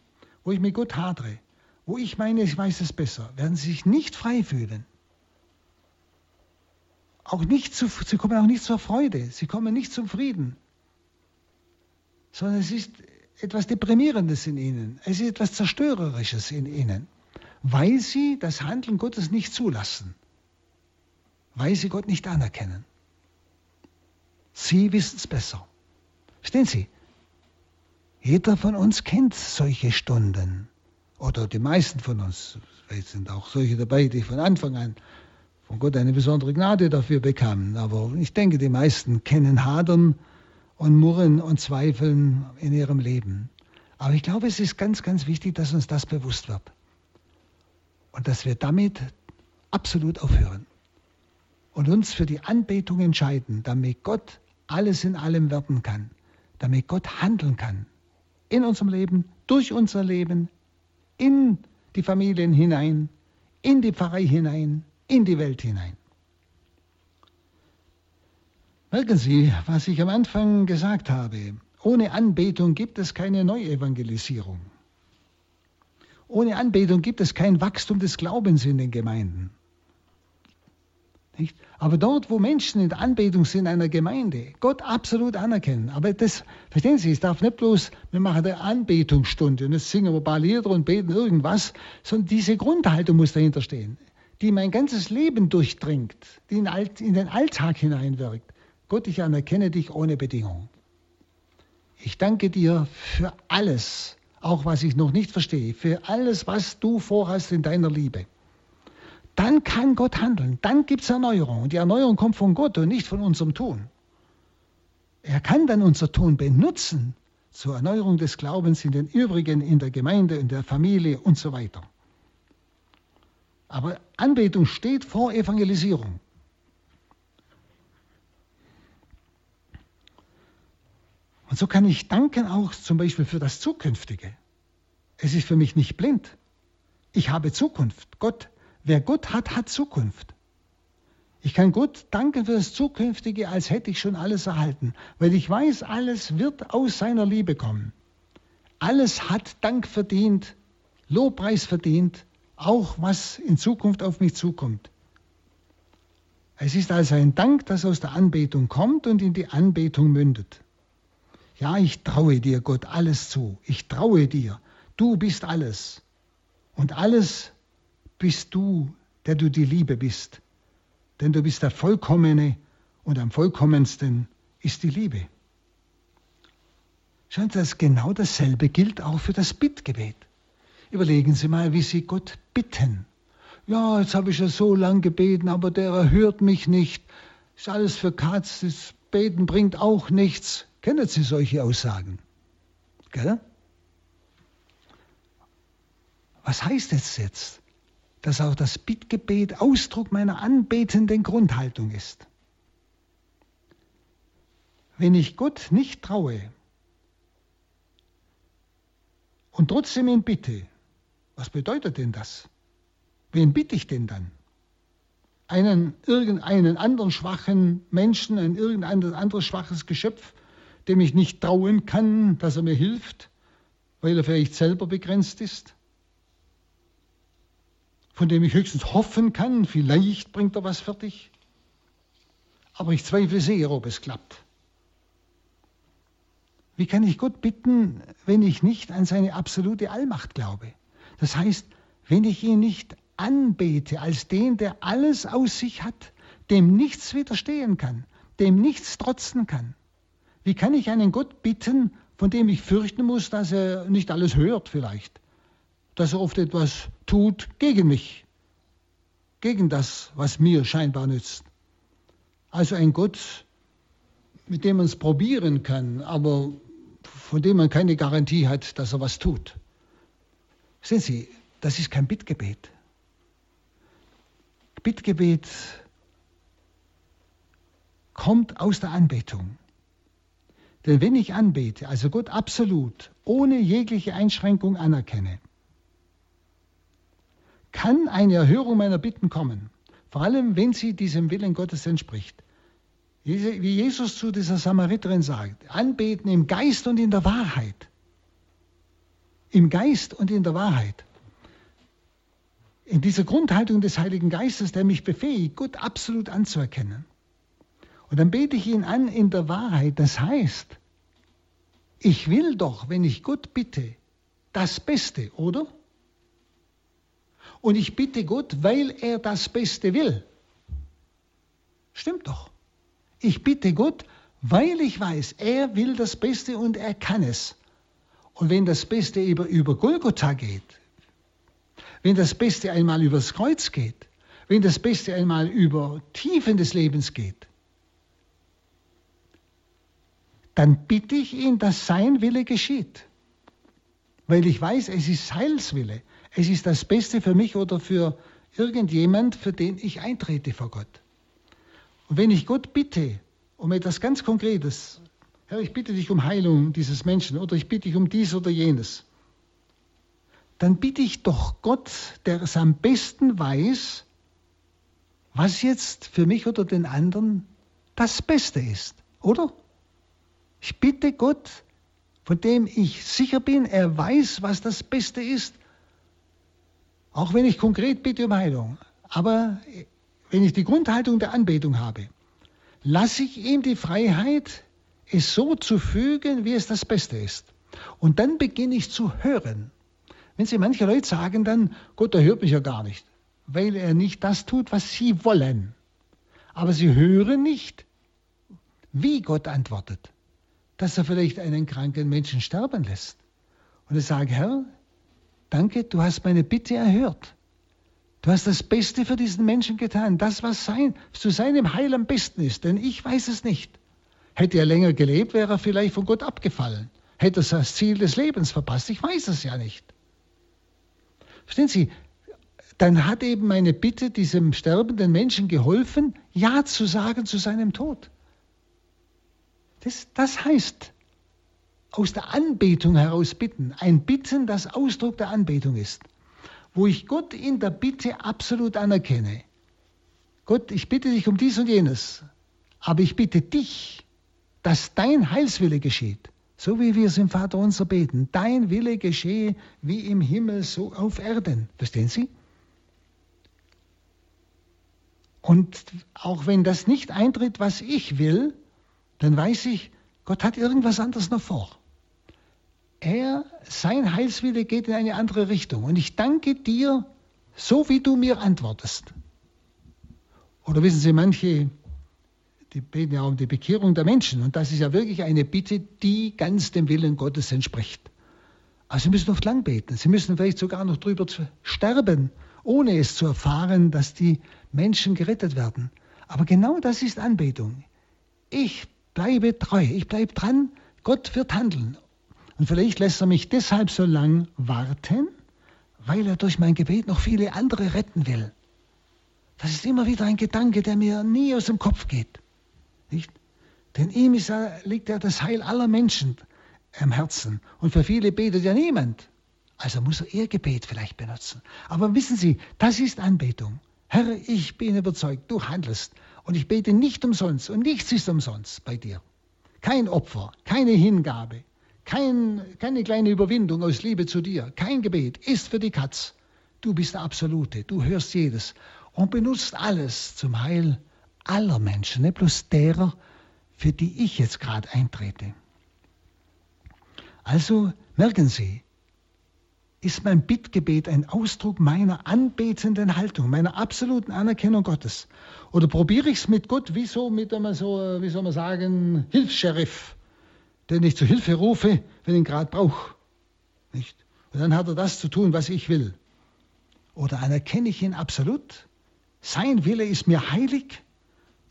wo ich mit Gott hadre, wo ich meine, ich weiß es besser, werden sie sich nicht frei fühlen. auch nicht zu, sie kommen auch nicht zur Freude, sie kommen nicht zum Frieden, sondern es ist etwas Deprimierendes in ihnen, es ist etwas Zerstörerisches in ihnen, weil sie das Handeln Gottes nicht zulassen, weil sie Gott nicht anerkennen. Sie wissen es besser. Verstehen Sie? Jeder von uns kennt solche Stunden. Oder die meisten von uns. Vielleicht sind auch solche dabei, die von Anfang an von Gott eine besondere Gnade dafür bekamen. Aber ich denke, die meisten kennen Hadern und Murren und Zweifeln in ihrem Leben. Aber ich glaube, es ist ganz, ganz wichtig, dass uns das bewusst wird. Und dass wir damit absolut aufhören. Und uns für die Anbetung entscheiden, damit Gott alles in allem werden kann. Damit Gott handeln kann. In unserem Leben, durch unser Leben, in die Familien hinein, in die Pfarrei hinein, in die Welt hinein. Merken Sie, was ich am Anfang gesagt habe. Ohne Anbetung gibt es keine Neuevangelisierung. Ohne Anbetung gibt es kein Wachstum des Glaubens in den Gemeinden. Nicht? Aber dort, wo Menschen in der Anbetung sind in einer Gemeinde, Gott absolut anerkennen. Aber das, verstehen Sie, es darf nicht bloß, wir machen eine Anbetungsstunde und jetzt singen wir ein paar Lieder und beten irgendwas, sondern diese Grundhaltung muss dahinter stehen, die mein ganzes Leben durchdringt, die in den Alltag hineinwirkt. Gott, ich anerkenne dich ohne Bedingung. Ich danke dir für alles, auch was ich noch nicht verstehe, für alles, was du vorhast in deiner Liebe dann kann Gott handeln. Dann gibt es Erneuerung. Und die Erneuerung kommt von Gott und nicht von unserem Tun. Er kann dann unser Tun benutzen zur Erneuerung des Glaubens in den übrigen, in der Gemeinde, in der Familie und so weiter. Aber Anbetung steht vor Evangelisierung. Und so kann ich danken auch zum Beispiel für das Zukünftige. Es ist für mich nicht blind. Ich habe Zukunft. Gott Wer Gott hat, hat Zukunft. Ich kann Gott danken für das Zukünftige, als hätte ich schon alles erhalten, weil ich weiß, alles wird aus seiner Liebe kommen. Alles hat Dank verdient, Lobpreis verdient, auch was in Zukunft auf mich zukommt. Es ist also ein Dank, das aus der Anbetung kommt und in die Anbetung mündet. Ja, ich traue dir, Gott, alles zu. Ich traue dir. Du bist alles. Und alles bist du, der du die Liebe bist. Denn du bist der Vollkommene und am vollkommensten ist die Liebe. Schauen Sie, das genau dasselbe gilt auch für das Bittgebet. Überlegen Sie mal, wie Sie Gott bitten. Ja, jetzt habe ich ja so lang gebeten, aber der erhört mich nicht. Ist alles für Katz, das Beten bringt auch nichts. Kennen Sie solche Aussagen? Gell? Was heißt das jetzt? Dass auch das Bittgebet Ausdruck meiner anbetenden Grundhaltung ist. Wenn ich Gott nicht traue und trotzdem ihn bitte, was bedeutet denn das? Wen bitte ich denn dann? Einen irgendeinen anderen schwachen Menschen, ein irgendein anderes schwaches Geschöpf, dem ich nicht trauen kann, dass er mir hilft, weil er vielleicht selber begrenzt ist? Von dem ich höchstens hoffen kann, vielleicht bringt er was fertig. Aber ich zweifle sehr, ob es klappt. Wie kann ich Gott bitten, wenn ich nicht an seine absolute Allmacht glaube? Das heißt, wenn ich ihn nicht anbete als den, der alles aus sich hat, dem nichts widerstehen kann, dem nichts trotzen kann. Wie kann ich einen Gott bitten, von dem ich fürchten muss, dass er nicht alles hört vielleicht? Dass er oft etwas tut gegen mich, gegen das, was mir scheinbar nützt. Also ein Gott, mit dem man es probieren kann, aber von dem man keine Garantie hat, dass er was tut. Sehen Sie, das ist kein Bittgebet. Bittgebet kommt aus der Anbetung. Denn wenn ich anbete, also Gott absolut, ohne jegliche Einschränkung anerkenne, kann eine Erhörung meiner Bitten kommen, vor allem wenn sie diesem Willen Gottes entspricht. Wie Jesus zu dieser Samariterin sagt, anbeten im Geist und in der Wahrheit. Im Geist und in der Wahrheit. In dieser Grundhaltung des Heiligen Geistes, der mich befähigt, Gott absolut anzuerkennen. Und dann bete ich ihn an in der Wahrheit. Das heißt, ich will doch, wenn ich Gott bitte, das Beste, oder? Und ich bitte Gott, weil er das Beste will. Stimmt doch. Ich bitte Gott, weil ich weiß, er will das Beste und er kann es. Und wenn das Beste über, über Golgotha geht, wenn das Beste einmal übers Kreuz geht, wenn das Beste einmal über Tiefen des Lebens geht, dann bitte ich ihn, dass sein Wille geschieht. Weil ich weiß, es ist Heilswille. Es ist das Beste für mich oder für irgendjemand, für den ich eintrete vor Gott. Und wenn ich Gott bitte um etwas ganz Konkretes, Herr, ich bitte dich um Heilung dieses Menschen oder ich bitte dich um dies oder jenes, dann bitte ich doch Gott, der es am besten weiß, was jetzt für mich oder den anderen das Beste ist, oder? Ich bitte Gott, von dem ich sicher bin, er weiß, was das Beste ist, auch wenn ich konkret bitte um Heilung. Aber wenn ich die Grundhaltung der Anbetung habe, lasse ich ihm die Freiheit, es so zu fügen, wie es das Beste ist. Und dann beginne ich zu hören. Wenn Sie manche Leute sagen dann, Gott, er hört mich ja gar nicht, weil er nicht das tut, was Sie wollen. Aber Sie hören nicht, wie Gott antwortet. Dass er vielleicht einen kranken Menschen sterben lässt. Und ich sage, Herr, danke, du hast meine Bitte erhört. Du hast das Beste für diesen Menschen getan, das, was sein, zu seinem Heil am besten ist, denn ich weiß es nicht. Hätte er länger gelebt, wäre er vielleicht von Gott abgefallen. Hätte er das Ziel des Lebens verpasst. Ich weiß es ja nicht. Verstehen Sie, dann hat eben meine Bitte diesem sterbenden Menschen geholfen, Ja zu sagen zu seinem Tod. Das, das heißt, aus der Anbetung heraus bitten. Ein Bitten, das Ausdruck der Anbetung ist. Wo ich Gott in der Bitte absolut anerkenne. Gott, ich bitte dich um dies und jenes. Aber ich bitte dich, dass dein Heilswille geschieht. So wie wir es im Vater unser beten. Dein Wille geschehe wie im Himmel, so auf Erden. Verstehen Sie? Und auch wenn das nicht eintritt, was ich will, dann weiß ich, Gott hat irgendwas anderes noch vor. Er, sein Heilswille geht in eine andere Richtung. Und ich danke dir, so wie du mir antwortest. Oder wissen Sie, manche die beten ja um die Bekehrung der Menschen. Und das ist ja wirklich eine Bitte, die ganz dem Willen Gottes entspricht. Aber Sie müssen oft lang beten. Sie müssen vielleicht sogar noch drüber sterben, ohne es zu erfahren, dass die Menschen gerettet werden. Aber genau das ist Anbetung. Ich bleibe treu, ich bleibe dran, Gott wird handeln. Und vielleicht lässt er mich deshalb so lang warten, weil er durch mein Gebet noch viele andere retten will. Das ist immer wieder ein Gedanke, der mir nie aus dem Kopf geht. Nicht? Denn ihm ist, liegt ja das Heil aller Menschen am Herzen. Und für viele betet ja niemand. Also muss er ihr Gebet vielleicht benutzen. Aber wissen Sie, das ist Anbetung. Herr, ich bin überzeugt, du handelst. Und ich bete nicht umsonst. Und nichts ist umsonst bei dir. Kein Opfer, keine Hingabe, kein, keine kleine Überwindung aus Liebe zu dir. Kein Gebet ist für die Katz. Du bist der Absolute. Du hörst jedes und benutzt alles zum Heil aller Menschen, nicht bloß derer, für die ich jetzt gerade eintrete. Also merken Sie, ist mein Bittgebet ein Ausdruck meiner anbetenden Haltung, meiner absoluten Anerkennung Gottes? Oder probiere ich es mit Gott wie so mit einem so, wie soll man sagen, Hilfs-Sheriff, den ich zu Hilfe rufe, wenn ich ihn gerade brauche? Nicht? Und dann hat er das zu tun, was ich will. Oder anerkenne ich ihn absolut? Sein Wille ist mir heilig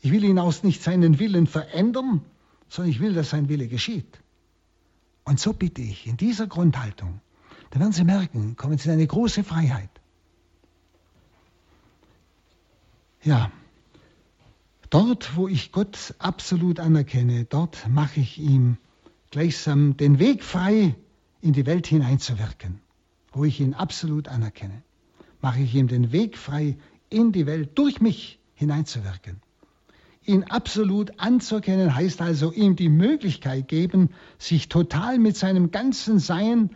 ich will hinaus nicht seinen Willen verändern, sondern ich will, dass sein Wille geschieht. Und so bitte ich, in dieser Grundhaltung, da werden Sie merken, kommen Sie in eine große Freiheit. Ja, dort, wo ich Gott absolut anerkenne, dort mache ich ihm gleichsam den Weg frei, in die Welt hineinzuwirken. Wo ich ihn absolut anerkenne, mache ich ihm den Weg frei, in die Welt durch mich hineinzuwirken. Ihn absolut anzuerkennen heißt also ihm die Möglichkeit geben, sich total mit seinem ganzen Sein,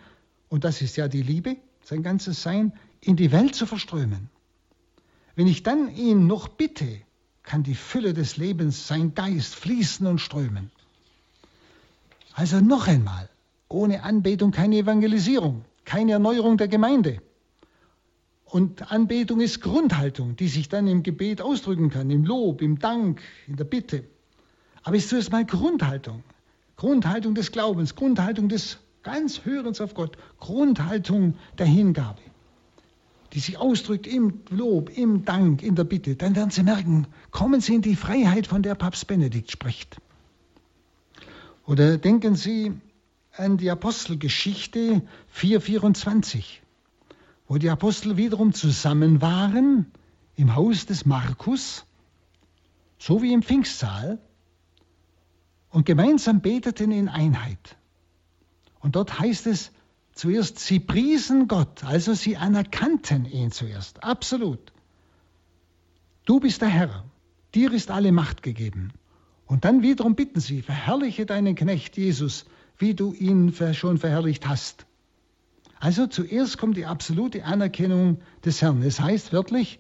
und das ist ja die Liebe, sein ganzes Sein, in die Welt zu verströmen. Wenn ich dann ihn noch bitte, kann die Fülle des Lebens, sein Geist fließen und strömen. Also noch einmal, ohne Anbetung keine Evangelisierung, keine Erneuerung der Gemeinde. Und Anbetung ist Grundhaltung, die sich dann im Gebet ausdrücken kann, im Lob, im Dank, in der Bitte. Aber ist zuerst mal Grundhaltung. Grundhaltung des Glaubens, Grundhaltung des ganz Hörens auf Gott, Grundhaltung der Hingabe, die sich ausdrückt im Lob, im Dank, in der Bitte. Dann werden Sie merken, kommen Sie in die Freiheit, von der Papst Benedikt spricht. Oder denken Sie an die Apostelgeschichte 424 wo die Apostel wiederum zusammen waren im Haus des Markus, so wie im Pfingstsaal, und gemeinsam beteten in Einheit. Und dort heißt es zuerst, sie priesen Gott, also sie anerkannten ihn zuerst, absolut. Du bist der Herr, dir ist alle Macht gegeben. Und dann wiederum bitten sie, verherrliche deinen Knecht Jesus, wie du ihn schon verherrlicht hast. Also zuerst kommt die absolute Anerkennung des Herrn. Es heißt wörtlich,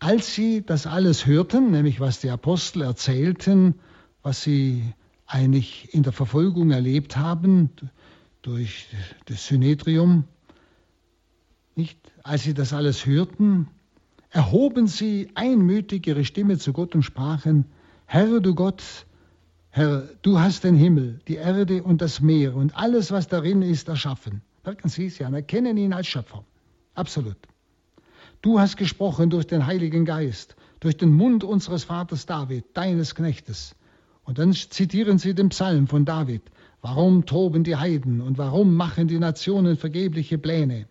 als sie das alles hörten, nämlich was die Apostel erzählten, was sie eigentlich in der Verfolgung erlebt haben durch das Synedrium, nicht? Als sie das alles hörten, erhoben sie einmütig ihre Stimme zu Gott und sprachen, Herr du Gott, Herr, du hast den Himmel, die Erde und das Meer und alles, was darin ist, erschaffen. Merken Sie es ja, erkennen ihn als Schöpfer. Absolut. Du hast gesprochen durch den Heiligen Geist, durch den Mund unseres Vaters David, deines Knechtes. Und dann zitieren Sie den Psalm von David. Warum toben die Heiden und warum machen die Nationen vergebliche Pläne?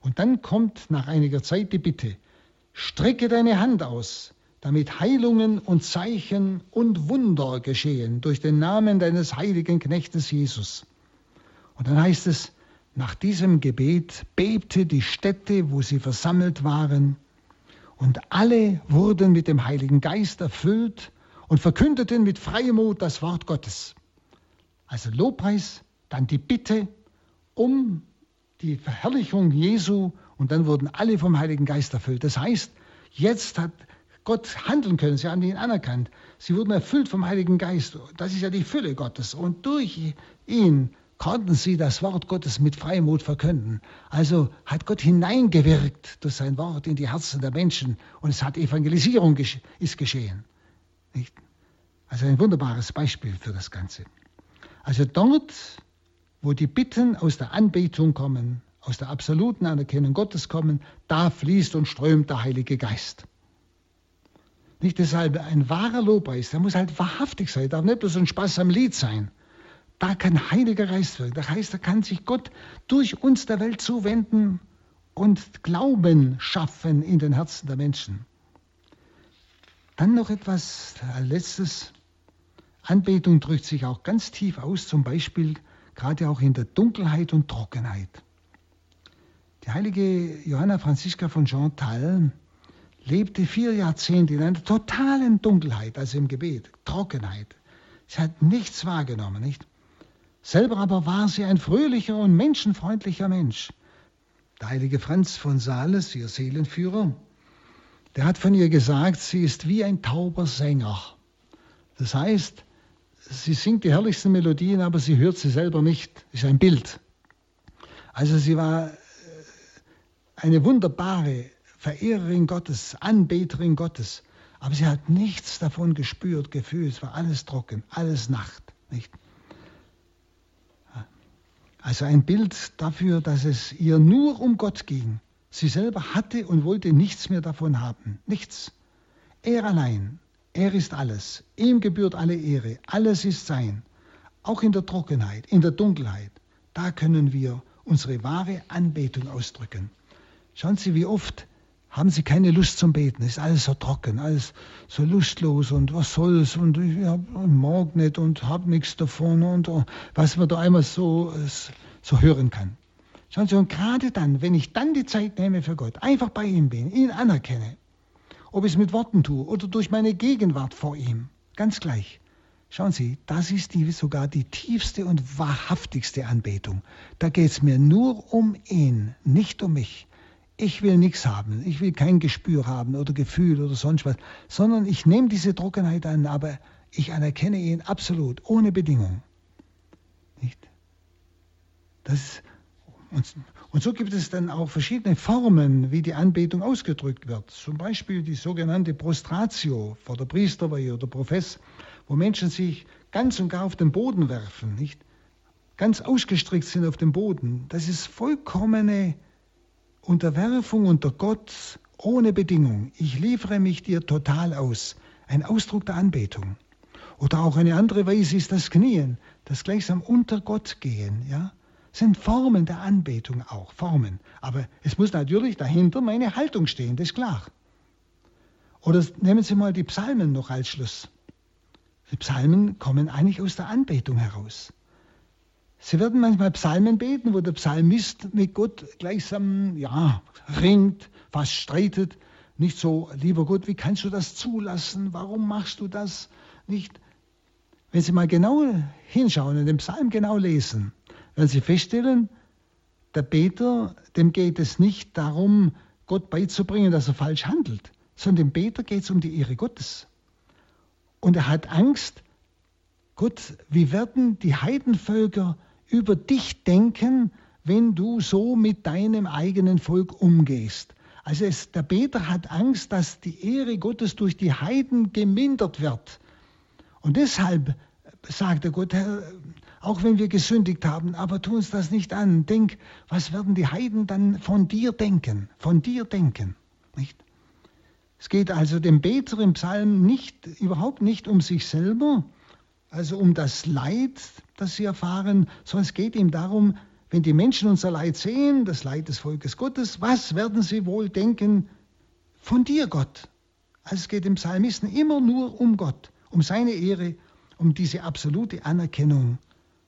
Und dann kommt nach einiger Zeit die Bitte, strecke deine Hand aus, damit Heilungen und Zeichen und Wunder geschehen durch den Namen deines heiligen Knechtes Jesus. Und dann heißt es, nach diesem Gebet bebte die Stätte, wo sie versammelt waren, und alle wurden mit dem Heiligen Geist erfüllt und verkündeten mit Freimut das Wort Gottes. Also Lobpreis, dann die Bitte um die Verherrlichung Jesu und dann wurden alle vom Heiligen Geist erfüllt. Das heißt, jetzt hat Gott handeln können, sie haben ihn anerkannt. Sie wurden erfüllt vom Heiligen Geist. Das ist ja die Fülle Gottes. Und durch ihn konnten sie das Wort Gottes mit Freimut verkünden. Also hat Gott hineingewirkt durch sein Wort in die Herzen der Menschen und es hat Evangelisierung ist geschehen. Nicht? Also ein wunderbares Beispiel für das Ganze. Also dort, wo die Bitten aus der Anbetung kommen, aus der absoluten Anerkennung Gottes kommen, da fließt und strömt der Heilige Geist. Nicht deshalb ein wahrer Lobpreis, der muss halt wahrhaftig sein, darf nicht bloß ein Spaß am Lied sein. Da kann Heiliger Geist wirken. Das heißt, da kann sich Gott durch uns der Welt zuwenden und Glauben schaffen in den Herzen der Menschen. Dann noch etwas letztes. Anbetung drückt sich auch ganz tief aus, zum Beispiel gerade auch in der Dunkelheit und Trockenheit. Die heilige Johanna Franziska von Chantal lebte vier Jahrzehnte in einer totalen Dunkelheit, also im Gebet, Trockenheit. Sie hat nichts wahrgenommen, nicht? Selber aber war sie ein fröhlicher und menschenfreundlicher Mensch. Der heilige Franz von Sales, ihr Seelenführer, der hat von ihr gesagt, sie ist wie ein tauber Sänger. Das heißt, sie singt die herrlichsten Melodien, aber sie hört sie selber nicht. Das ist ein Bild. Also sie war äh, eine wunderbare Verehrerin Gottes, Anbeterin Gottes. Aber sie hat nichts davon gespürt, gefühlt. Es war alles trocken, alles Nacht. Nicht? Also ein Bild dafür, dass es ihr nur um Gott ging. Sie selber hatte und wollte nichts mehr davon haben. Nichts. Er allein. Er ist alles. Ihm gebührt alle Ehre. Alles ist sein. Auch in der Trockenheit, in der Dunkelheit. Da können wir unsere wahre Anbetung ausdrücken. Schauen Sie, wie oft haben Sie keine Lust zum Beten. Ist alles so trocken, alles so lustlos und was soll's und ich hab, mag nicht und habe nichts davon und uh, was man da einmal so, so hören kann. Schauen Sie, und gerade dann, wenn ich dann die Zeit nehme für Gott, einfach bei ihm bin, ihn anerkenne, ob ich es mit Worten tue oder durch meine Gegenwart vor ihm, ganz gleich. Schauen Sie, das ist die, sogar die tiefste und wahrhaftigste Anbetung. Da geht es mir nur um ihn, nicht um mich. ich will nichts haben, ich will kein Gespür haben oder Gefühl oder sonst was, sondern ich nehme diese Trockenheit an, aber ich anerkenne ihn absolut, ohne Bedingung. Nicht? Das, und, und so gibt es dann auch verschiedene Formen, wie die Anbetung ausgedrückt wird. Zum Beispiel die sogenannte Prostratio vor der Priesterweihe oder Profess, wo Menschen sich ganz und gar auf den Boden werfen, nicht? ganz ausgestreckt sind auf dem Boden. Das ist vollkommene Unterwerfung unter Gott ohne Bedingung. Ich liefere mich dir total aus. Ein Ausdruck der Anbetung. Oder auch eine andere Weise ist das Knien, das gleichsam unter Gott gehen, ja sind Formen der Anbetung auch, Formen. Aber es muss natürlich dahinter meine Haltung stehen, das ist klar. Oder nehmen Sie mal die Psalmen noch als Schluss. Die Psalmen kommen eigentlich aus der Anbetung heraus. Sie werden manchmal Psalmen beten, wo der Psalmist mit Gott gleichsam, ja, ringt, fast streitet. Nicht so, lieber Gott, wie kannst du das zulassen? Warum machst du das nicht? Wenn Sie mal genau hinschauen und den Psalm genau lesen, werden Sie feststellen, der Beter, dem geht es nicht darum, Gott beizubringen, dass er falsch handelt, sondern dem Beter geht es um die Ehre Gottes. Und er hat Angst, Gott, wie werden die Heidenvölker über dich denken, wenn du so mit deinem eigenen Volk umgehst? Also es, der Beter hat Angst, dass die Ehre Gottes durch die Heiden gemindert wird. Und deshalb sagt der Gott, Herr, auch wenn wir gesündigt haben, aber tu uns das nicht an. Denk, was werden die Heiden dann von dir denken? Von dir denken, nicht? Es geht also dem Beter im Psalm nicht, überhaupt nicht um sich selber, also um das Leid, das sie erfahren, sondern es geht ihm darum, wenn die Menschen unser Leid sehen, das Leid des Volkes Gottes, was werden sie wohl denken von dir, Gott? Also es geht dem Psalmisten immer nur um Gott, um seine Ehre, um diese absolute Anerkennung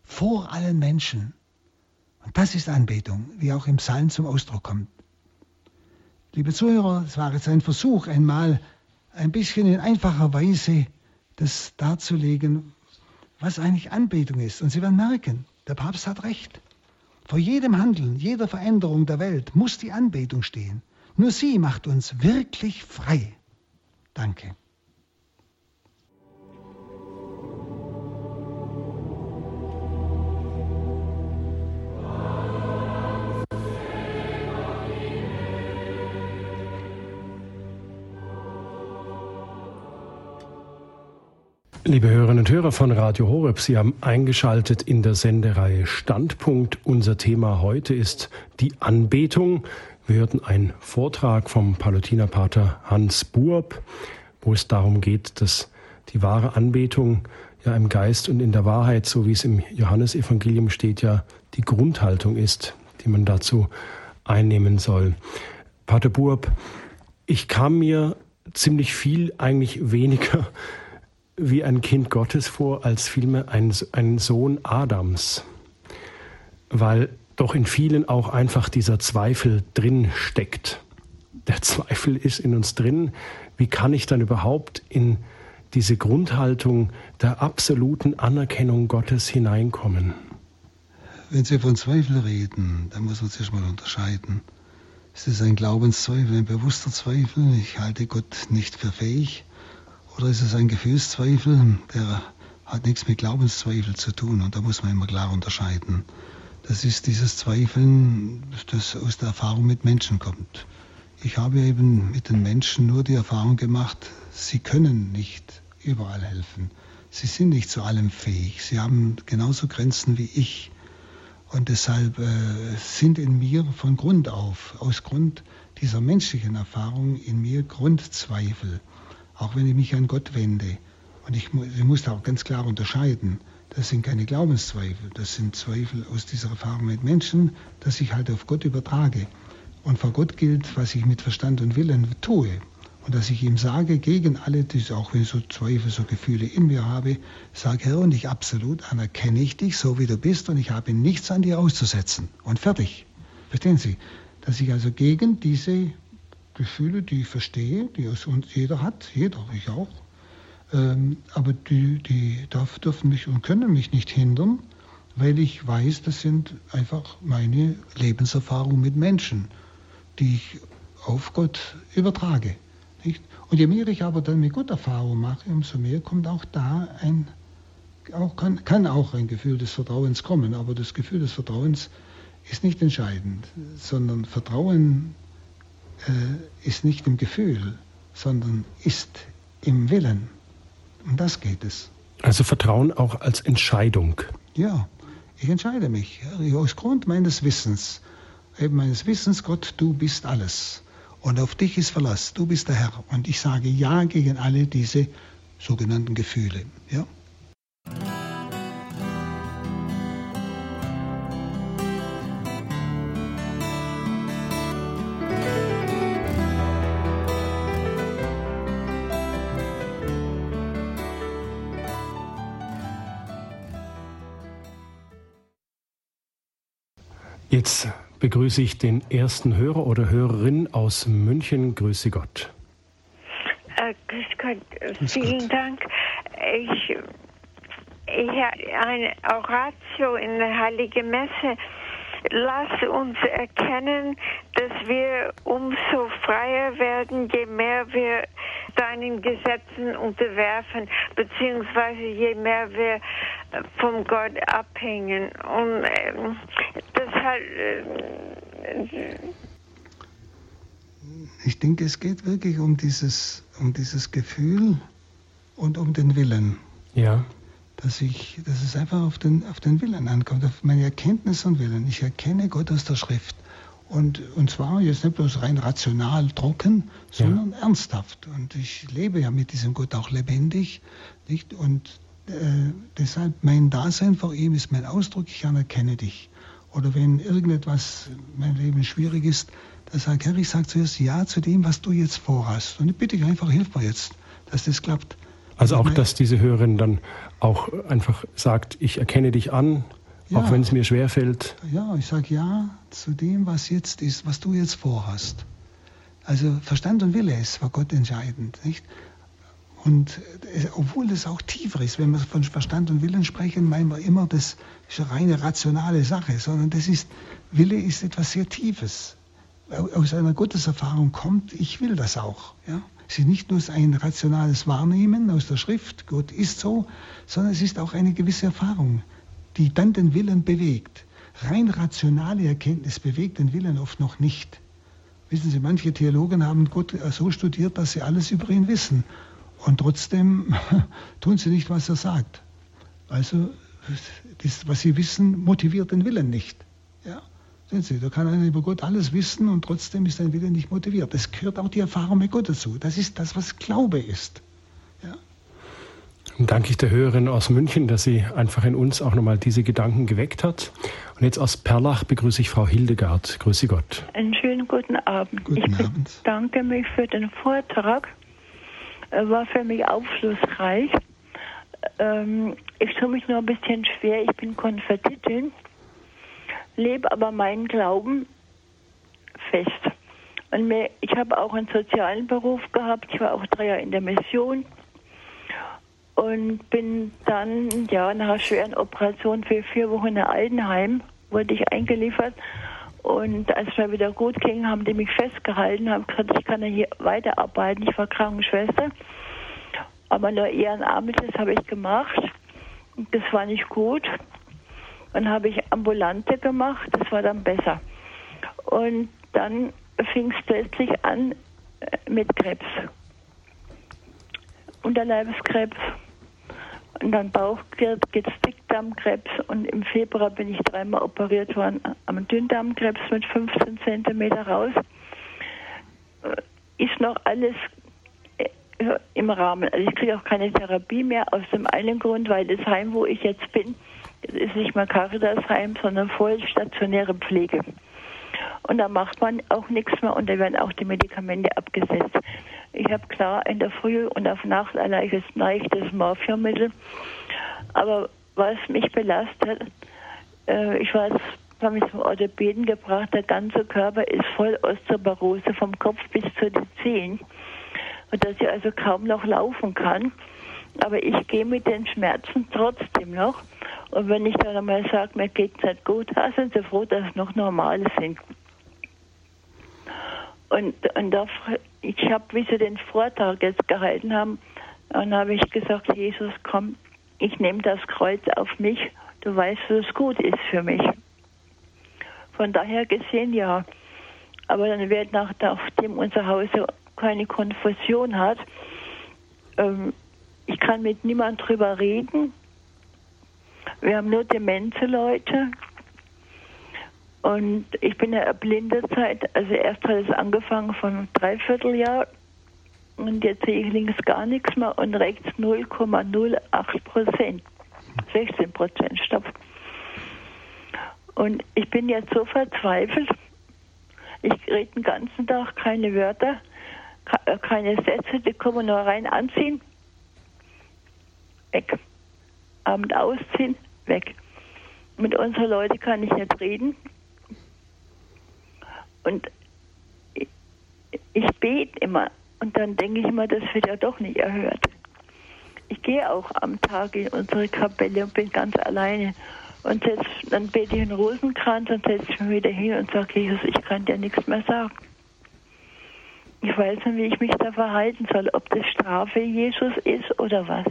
vor allen Menschen. Und das ist Anbetung, wie auch im Psalm zum Ausdruck kommt. Liebe Zuhörer, es war jetzt ein Versuch, einmal ein bisschen in einfacher Weise das darzulegen, was eigentlich Anbetung ist. Und Sie werden merken, der Papst hat recht. Vor jedem Handeln, jeder Veränderung der Welt muss die Anbetung stehen. Nur sie macht uns wirklich frei. Danke. Liebe Hörerinnen und Hörer von Radio Horeb, Sie haben eingeschaltet in der Sendereihe Standpunkt. Unser Thema heute ist die Anbetung. Wir hörten einen Vortrag vom Palutinerpater Hans Buob, wo es darum geht, dass die wahre Anbetung ja im Geist und in der Wahrheit, so wie es im Johannesevangelium steht, ja die Grundhaltung ist, die man dazu einnehmen soll. Pater Buob, ich kam mir ziemlich viel, eigentlich weniger wie ein Kind Gottes vor, als vielmehr ein, ein Sohn Adams, weil doch in vielen auch einfach dieser Zweifel drin steckt. Der Zweifel ist in uns drin. Wie kann ich dann überhaupt in diese Grundhaltung der absoluten Anerkennung Gottes hineinkommen? Wenn Sie von Zweifel reden, dann muss man sich mal unterscheiden. Ist es ein Glaubenszweifel, ein bewusster Zweifel? Ich halte Gott nicht für fähig oder ist es ein Gefühlszweifel, der hat nichts mit Glaubenszweifel zu tun und da muss man immer klar unterscheiden. Das ist dieses Zweifeln, das aus der Erfahrung mit Menschen kommt. Ich habe eben mit den Menschen nur die Erfahrung gemacht, sie können nicht überall helfen. Sie sind nicht zu allem fähig. Sie haben genauso Grenzen wie ich. Und deshalb äh, sind in mir von Grund auf, aus Grund dieser menschlichen Erfahrung, in mir Grundzweifel auch wenn ich mich an Gott wende. Und ich, ich muss da auch ganz klar unterscheiden. Das sind keine Glaubenszweifel, das sind Zweifel aus dieser Erfahrung mit Menschen, dass ich halt auf Gott übertrage. Und vor Gott gilt, was ich mit Verstand und Willen tue. Und dass ich ihm sage, gegen alle, auch wenn ich so Zweifel, so Gefühle in mir habe, sage, Herr, und ich absolut anerkenne ich dich, so wie du bist, und ich habe nichts an dir auszusetzen. Und fertig. Verstehen Sie? Dass ich also gegen diese Gefühle, die ich verstehe, die aus uns jeder hat, jeder, ich auch. Ähm, aber die, die darf, dürfen mich und können mich nicht hindern, weil ich weiß, das sind einfach meine Lebenserfahrungen mit Menschen. die ich auf Gott übertrage. Nicht? Und je mehr ich aber dann mit Gott Erfahrung mache, umso mehr kommt auch da ein, auch kann, kann auch ein Gefühl des Vertrauens kommen. Aber das Gefühl des Vertrauens ist nicht entscheidend, sondern Vertrauen ist nicht im Gefühl, sondern ist im Willen. Um das geht es. Also Vertrauen auch als Entscheidung. Ja, ich entscheide mich aus Grund meines Wissens, eben meines Wissens, Gott, du bist alles. Und auf dich ist Verlass, du bist der Herr. Und ich sage Ja gegen alle diese sogenannten Gefühle. Ja? Jetzt begrüße ich den ersten Hörer oder Hörerin aus München. Grüße Gott. Äh, grüß Gott, grüß vielen Gott. Dank. Ich, ich habe eine Oratio in der Heiligen Messe. Lass uns erkennen, dass wir umso freier werden, je mehr wir deinen Gesetzen unterwerfen, beziehungsweise je mehr wir vom Gott abhängen. Und äh, deshalb. Äh, ich denke, es geht wirklich um dieses, um dieses Gefühl und um den Willen. Ja. Dass, ich, dass es einfach auf den, auf den Willen ankommt, auf meine Erkenntnis und Willen. Ich erkenne Gott aus der Schrift. Und, und zwar jetzt nicht bloß rein rational trocken, sondern ja. ernsthaft. Und ich lebe ja mit diesem Gott auch lebendig. Nicht? Und äh, deshalb mein Dasein vor ihm ist mein Ausdruck, ich anerkenne dich. Oder wenn irgendetwas in meinem Leben schwierig ist, dann sage ich, Herr, ich sage zuerst Ja zu dem, was du jetzt vorhast. Und ich bitte dich einfach, hilf mir jetzt, dass das klappt. Also auch, dass diese Hörerin dann auch einfach sagt, ich erkenne dich an, ja, auch wenn es mir schwerfällt. Ja, ich sage Ja zu dem, was jetzt ist, was du jetzt vorhast. Also Verstand und Wille ist für Gott entscheidend. Nicht? Und äh, obwohl das auch tiefer ist, wenn wir von Verstand und Willen sprechen, meinen wir immer, das ist eine reine rationale Sache, sondern das ist, Wille ist etwas sehr Tiefes. Aus einer Gotteserfahrung kommt, ich will das auch. Ja? Es ist nicht nur ein rationales Wahrnehmen aus der Schrift, Gott ist so, sondern es ist auch eine gewisse Erfahrung, die dann den Willen bewegt. Rein rationale Erkenntnis bewegt den Willen oft noch nicht. Wissen Sie, manche Theologen haben Gott so studiert, dass sie alles über ihn wissen. Und trotzdem tun sie nicht, was er sagt. Also, das, was sie wissen, motiviert den Willen nicht. Ja? Sehen Sie, da kann einer über Gott alles wissen und trotzdem ist sein Wille nicht motiviert. Das gehört auch die Erfahrung mit Gott dazu. Das ist das, was Glaube ist. Ja? Dann danke ich der Hörerin aus München, dass sie einfach in uns auch nochmal diese Gedanken geweckt hat. Und jetzt aus Perlach begrüße ich Frau Hildegard. Grüße Gott. Einen schönen guten Abend. Guten ich Abend. bedanke mich für den Vortrag war für mich aufschlussreich. Ähm, ich tue mich nur ein bisschen schwer. Ich bin Konvertitin, lebe aber meinen Glauben fest. Und mir, ich habe auch einen sozialen Beruf gehabt. Ich war auch drei Jahre in der Mission und bin dann ja nach einer schweren Operation für vier Wochen in Altenheim wurde ich eingeliefert und als es mir wieder gut ging, haben die mich festgehalten, haben gesagt, ich kann ja hier weiterarbeiten. Ich war Krankenschwester, aber nur ehrenamtlich habe ich gemacht. Das war nicht gut. Dann habe ich Ambulante gemacht, das war dann besser. Und dann fing es plötzlich an äh, mit Krebs. Unterleibskrebs und dann Bauchkrebs, Dickdarmkrebs und im Februar bin ich dreimal operiert worden am Dünndarmkrebs mit 15 Zentimeter raus. Äh, ist noch alles äh, im Rahmen. Also ich kriege auch keine Therapie mehr aus dem einen Grund, weil das Heim, wo ich jetzt bin, ist nicht mehr Caritas-Heim, sondern voll stationäre Pflege. Und da macht man auch nichts mehr und da werden auch die Medikamente abgesetzt. Ich habe klar in der Früh und auf Nacht ein leichtes, leichtes Morphiummittel. Aber was mich belastet, äh, ich war habe mich zum Orthopäden gebracht, der ganze Körper ist voll Osteoporose vom Kopf bis zu den Zehen. Und dass ich also kaum noch laufen kann. Aber ich gehe mit den Schmerzen trotzdem noch. Und wenn ich dann einmal sage, mir geht es nicht gut, sind Sie froh, dass es noch normal sind. Und, und da, ich habe, wie sie den Vortrag jetzt gehalten haben, dann habe ich gesagt, Jesus, komm, ich nehme das Kreuz auf mich. Du weißt, was gut ist für mich. Von daher gesehen, ja. Aber dann wird nach, nachdem unser Haus keine Konfusion hat, ähm, ich kann mit niemand drüber reden. Wir haben nur demente Leute. Und ich bin ja blinde Zeit, also erst hat es angefangen von Dreivierteljahr und jetzt sehe ich links gar nichts mehr und rechts 0,08 Prozent. 16 Prozent, stopp. Und ich bin jetzt so verzweifelt, ich rede den ganzen Tag keine Wörter, äh, keine Sätze, die kommen nur rein anziehen, weg. Abend ausziehen, weg. Mit unseren Leuten kann ich nicht reden. Und ich, bete immer und dann denke ich immer, das wird ja doch nicht erhört. Ich gehe auch am Tag in unsere Kapelle und bin ganz alleine. Und setz, dann bete ich einen Rosenkranz und setze ich mich wieder hin und sage, Jesus, ich kann dir nichts mehr sagen. Ich weiß nicht, wie ich mich da verhalten soll, ob das Strafe Jesus ist oder was.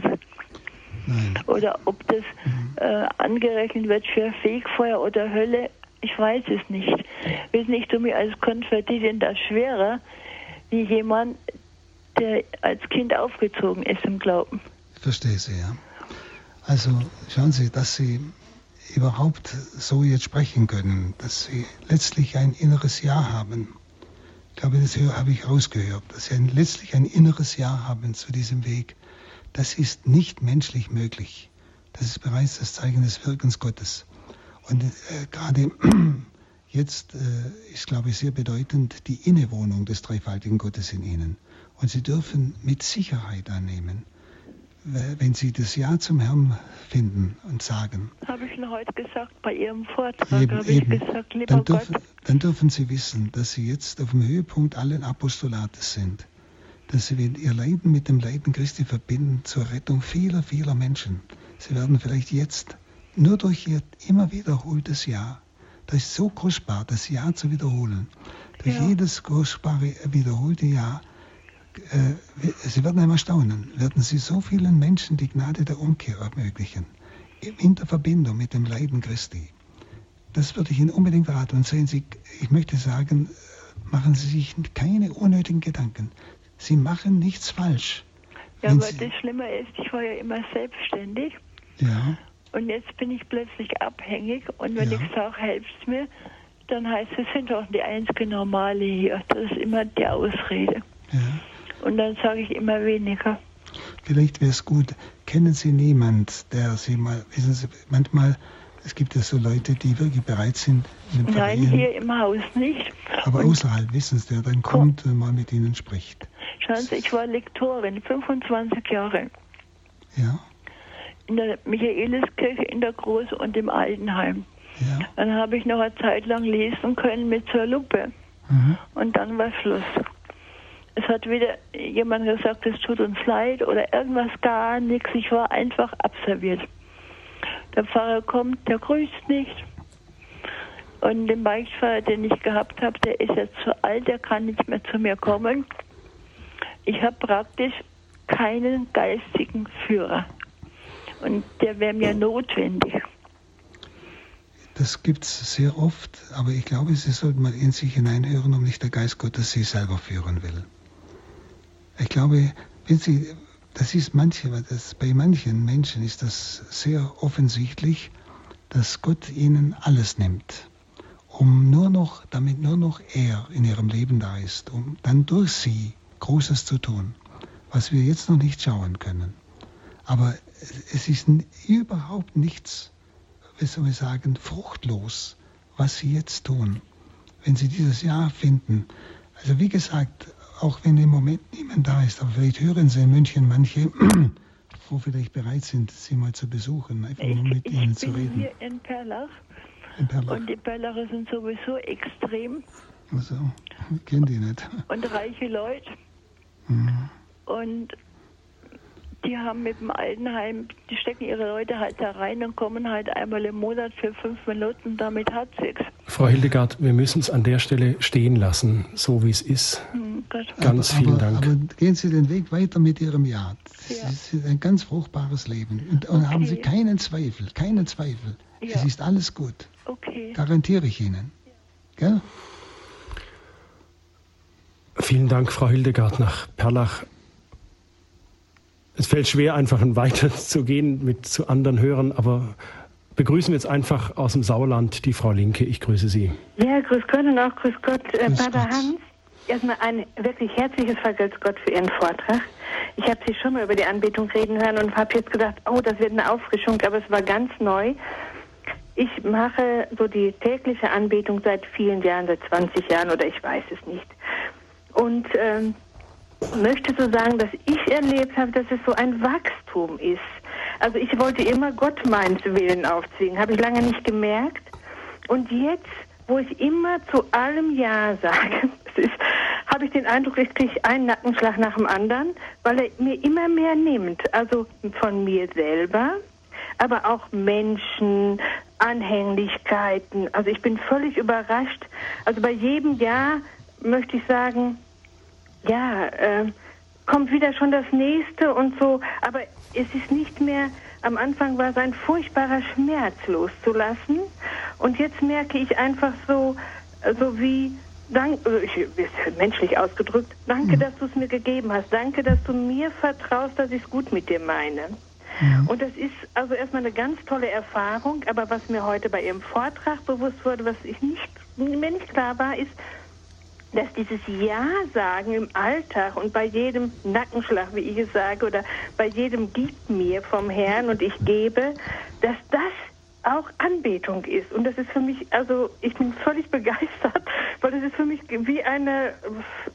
Nein. Oder ob das mhm. äh, angerechnet wird für Fegfeuer oder Hölle. Ich weiß es nicht. Wissen nicht, du mir als Konvertitin das schwerer, wie jemand, der als Kind aufgezogen ist im Glauben. Ich verstehe Sie, ja. Also schauen Sie, dass Sie überhaupt so jetzt sprechen können, dass Sie letztlich ein inneres Ja haben. Ich glaube, das habe ich rausgehört, dass Sie ein, letztlich ein inneres Ja haben zu diesem Weg. Das ist nicht menschlich möglich. Das ist bereits das Zeichen des Wirkens Gottes. Und äh, gerade jetzt äh, ist, glaube ich, sehr bedeutend die Innewohnung des dreifaltigen Gottes in Ihnen. Und Sie dürfen mit Sicherheit annehmen, wenn Sie das Ja zum Herrn finden und sagen. Habe ich Ihnen heute gesagt, bei Ihrem Vortrag eben, habe ich gesagt, lieber dann dürfen, Gott. Dann dürfen Sie wissen, dass Sie jetzt auf dem Höhepunkt allen Apostolates sind. Dass Sie Ihr Leiden mit dem Leiden Christi verbinden zur Rettung vieler, vieler Menschen. Sie werden vielleicht jetzt nur durch Ihr immer wiederholtes Ja, das ist so kostbar, das Ja zu wiederholen, durch ja. jedes kostbare wiederholte Ja, äh, Sie werden einmal staunen, werden Sie so vielen Menschen die Gnade der Umkehr ermöglichen, in der Verbindung mit dem Leiden Christi. Das würde ich Ihnen unbedingt raten. Und sehen Sie, ich möchte sagen, machen Sie sich keine unnötigen Gedanken. Sie machen nichts falsch. Ja, aber Sie das Schlimme ist, ich war ja immer selbstständig. Ja. Und jetzt bin ich plötzlich abhängig. Und wenn ja. ich sage, helft mir, dann heißt es, sind doch die einzige Normale hier. Das ist immer die Ausrede. Ja. Und dann sage ich immer weniger. Vielleicht wäre es gut, kennen Sie niemand, der Sie mal, wissen Sie, manchmal, es gibt ja so Leute, die wirklich bereit sind. Nein, Vereinen, hier im Haus nicht. Aber und außerhalb wissen Sie, der dann kommt und mal mit Ihnen spricht. Schauen Sie, ich war Lektorin, 25 Jahre. Ja. In der Michaeliskirche in der Groß- und im Altenheim. Ja. Dann habe ich noch eine Zeit lang lesen können mit zur Lupe. Mhm. Und dann war Schluss es hat wieder jemand gesagt, es tut uns leid oder irgendwas gar nichts. Ich war einfach abserviert. Der Pfarrer kommt, der grüßt nicht. Und den Beichtpfarrer, den ich gehabt habe, der ist jetzt zu alt, der kann nicht mehr zu mir kommen. Ich habe praktisch keinen geistigen Führer. Und der wäre mir notwendig. Das gibt es sehr oft, aber ich glaube, Sie sollten mal in sich hineinhören, ob nicht der Geist Gottes Sie selber führen will. Ich glaube, wenn Sie, das ist manche, das, bei manchen Menschen ist das sehr offensichtlich, dass Gott ihnen alles nimmt, um nur noch, damit nur noch er in ihrem Leben da ist, um dann durch sie Großes zu tun, was wir jetzt noch nicht schauen können. Aber es ist überhaupt nichts, wie soll ich sagen, fruchtlos, was sie jetzt tun, wenn sie dieses Jahr finden. Also wie gesagt, auch wenn im Moment niemand da ist, aber vielleicht hören Sie in München manche, wo vielleicht bereit sind, Sie mal zu besuchen, einfach nur mit ich, Ihnen zu reden. Ich bin hier in Perlach. in Perlach. Und die Perlacher sind sowieso extrem. Also, ich kenne die nicht. Und reiche Leute. Mhm. Und die haben mit dem Altenheim, die stecken ihre Leute halt da rein und kommen halt einmal im Monat für fünf Minuten, damit hat sich's. Frau Hildegard, wir müssen es an der Stelle stehen lassen, so wie es ist. Hm, ganz aber, vielen aber, Dank. Aber gehen Sie den Weg weiter mit Ihrem Ja. Das ja. ist ein ganz fruchtbares Leben. Und, und okay. haben Sie keinen Zweifel, keinen Zweifel. Ja. Es ist alles gut. Okay. Garantiere ich Ihnen. Gell? Vielen Dank, Frau Hildegard nach Perlach. Es fällt schwer, einfach weiter zu gehen mit zu anderen Hörern, aber begrüßen wir jetzt einfach aus dem Sauerland die Frau Linke. Ich grüße Sie. Ja, grüß Gott und auch grüß Gott, äh, grüß Pater Gott. Hans. Erstmal ein wirklich herzliches Vergelt's Gott für Ihren Vortrag. Ich habe Sie schon mal über die Anbetung reden hören und habe jetzt gedacht, oh, das wird eine Auffrischung, aber es war ganz neu. Ich mache so die tägliche Anbetung seit vielen Jahren, seit 20 Jahren oder ich weiß es nicht. Und ähm, möchte so sagen, dass ich erlebt habe, dass es so ein Wachstum ist. Also ich wollte immer Gott meins Willen aufzwingen, habe ich lange nicht gemerkt. Und jetzt, wo ich immer zu allem Ja sage, habe ich den Eindruck, ich kriege einen Nackenschlag nach dem anderen, weil er mir immer mehr nimmt. Also von mir selber, aber auch Menschen, Anhänglichkeiten. Also ich bin völlig überrascht. Also bei jedem Ja möchte ich sagen, ja, äh, kommt wieder schon das nächste und so, aber es ist nicht mehr, am Anfang war es ein furchtbarer Schmerz loszulassen und jetzt merke ich einfach so, so wie, dank, ich, menschlich ausgedrückt, danke, mhm. dass du es mir gegeben hast, danke, dass du mir vertraust, dass ich es gut mit dir meine. Mhm. Und das ist also erstmal eine ganz tolle Erfahrung, aber was mir heute bei Ihrem Vortrag bewusst wurde, was ich nicht, mir nicht klar war, ist, dass dieses Ja sagen im Alltag und bei jedem Nackenschlag, wie ich es sage, oder bei jedem Gib mir vom Herrn und ich gebe, dass das auch Anbetung ist. Und das ist für mich, also ich bin völlig begeistert, weil das ist für mich wie eine,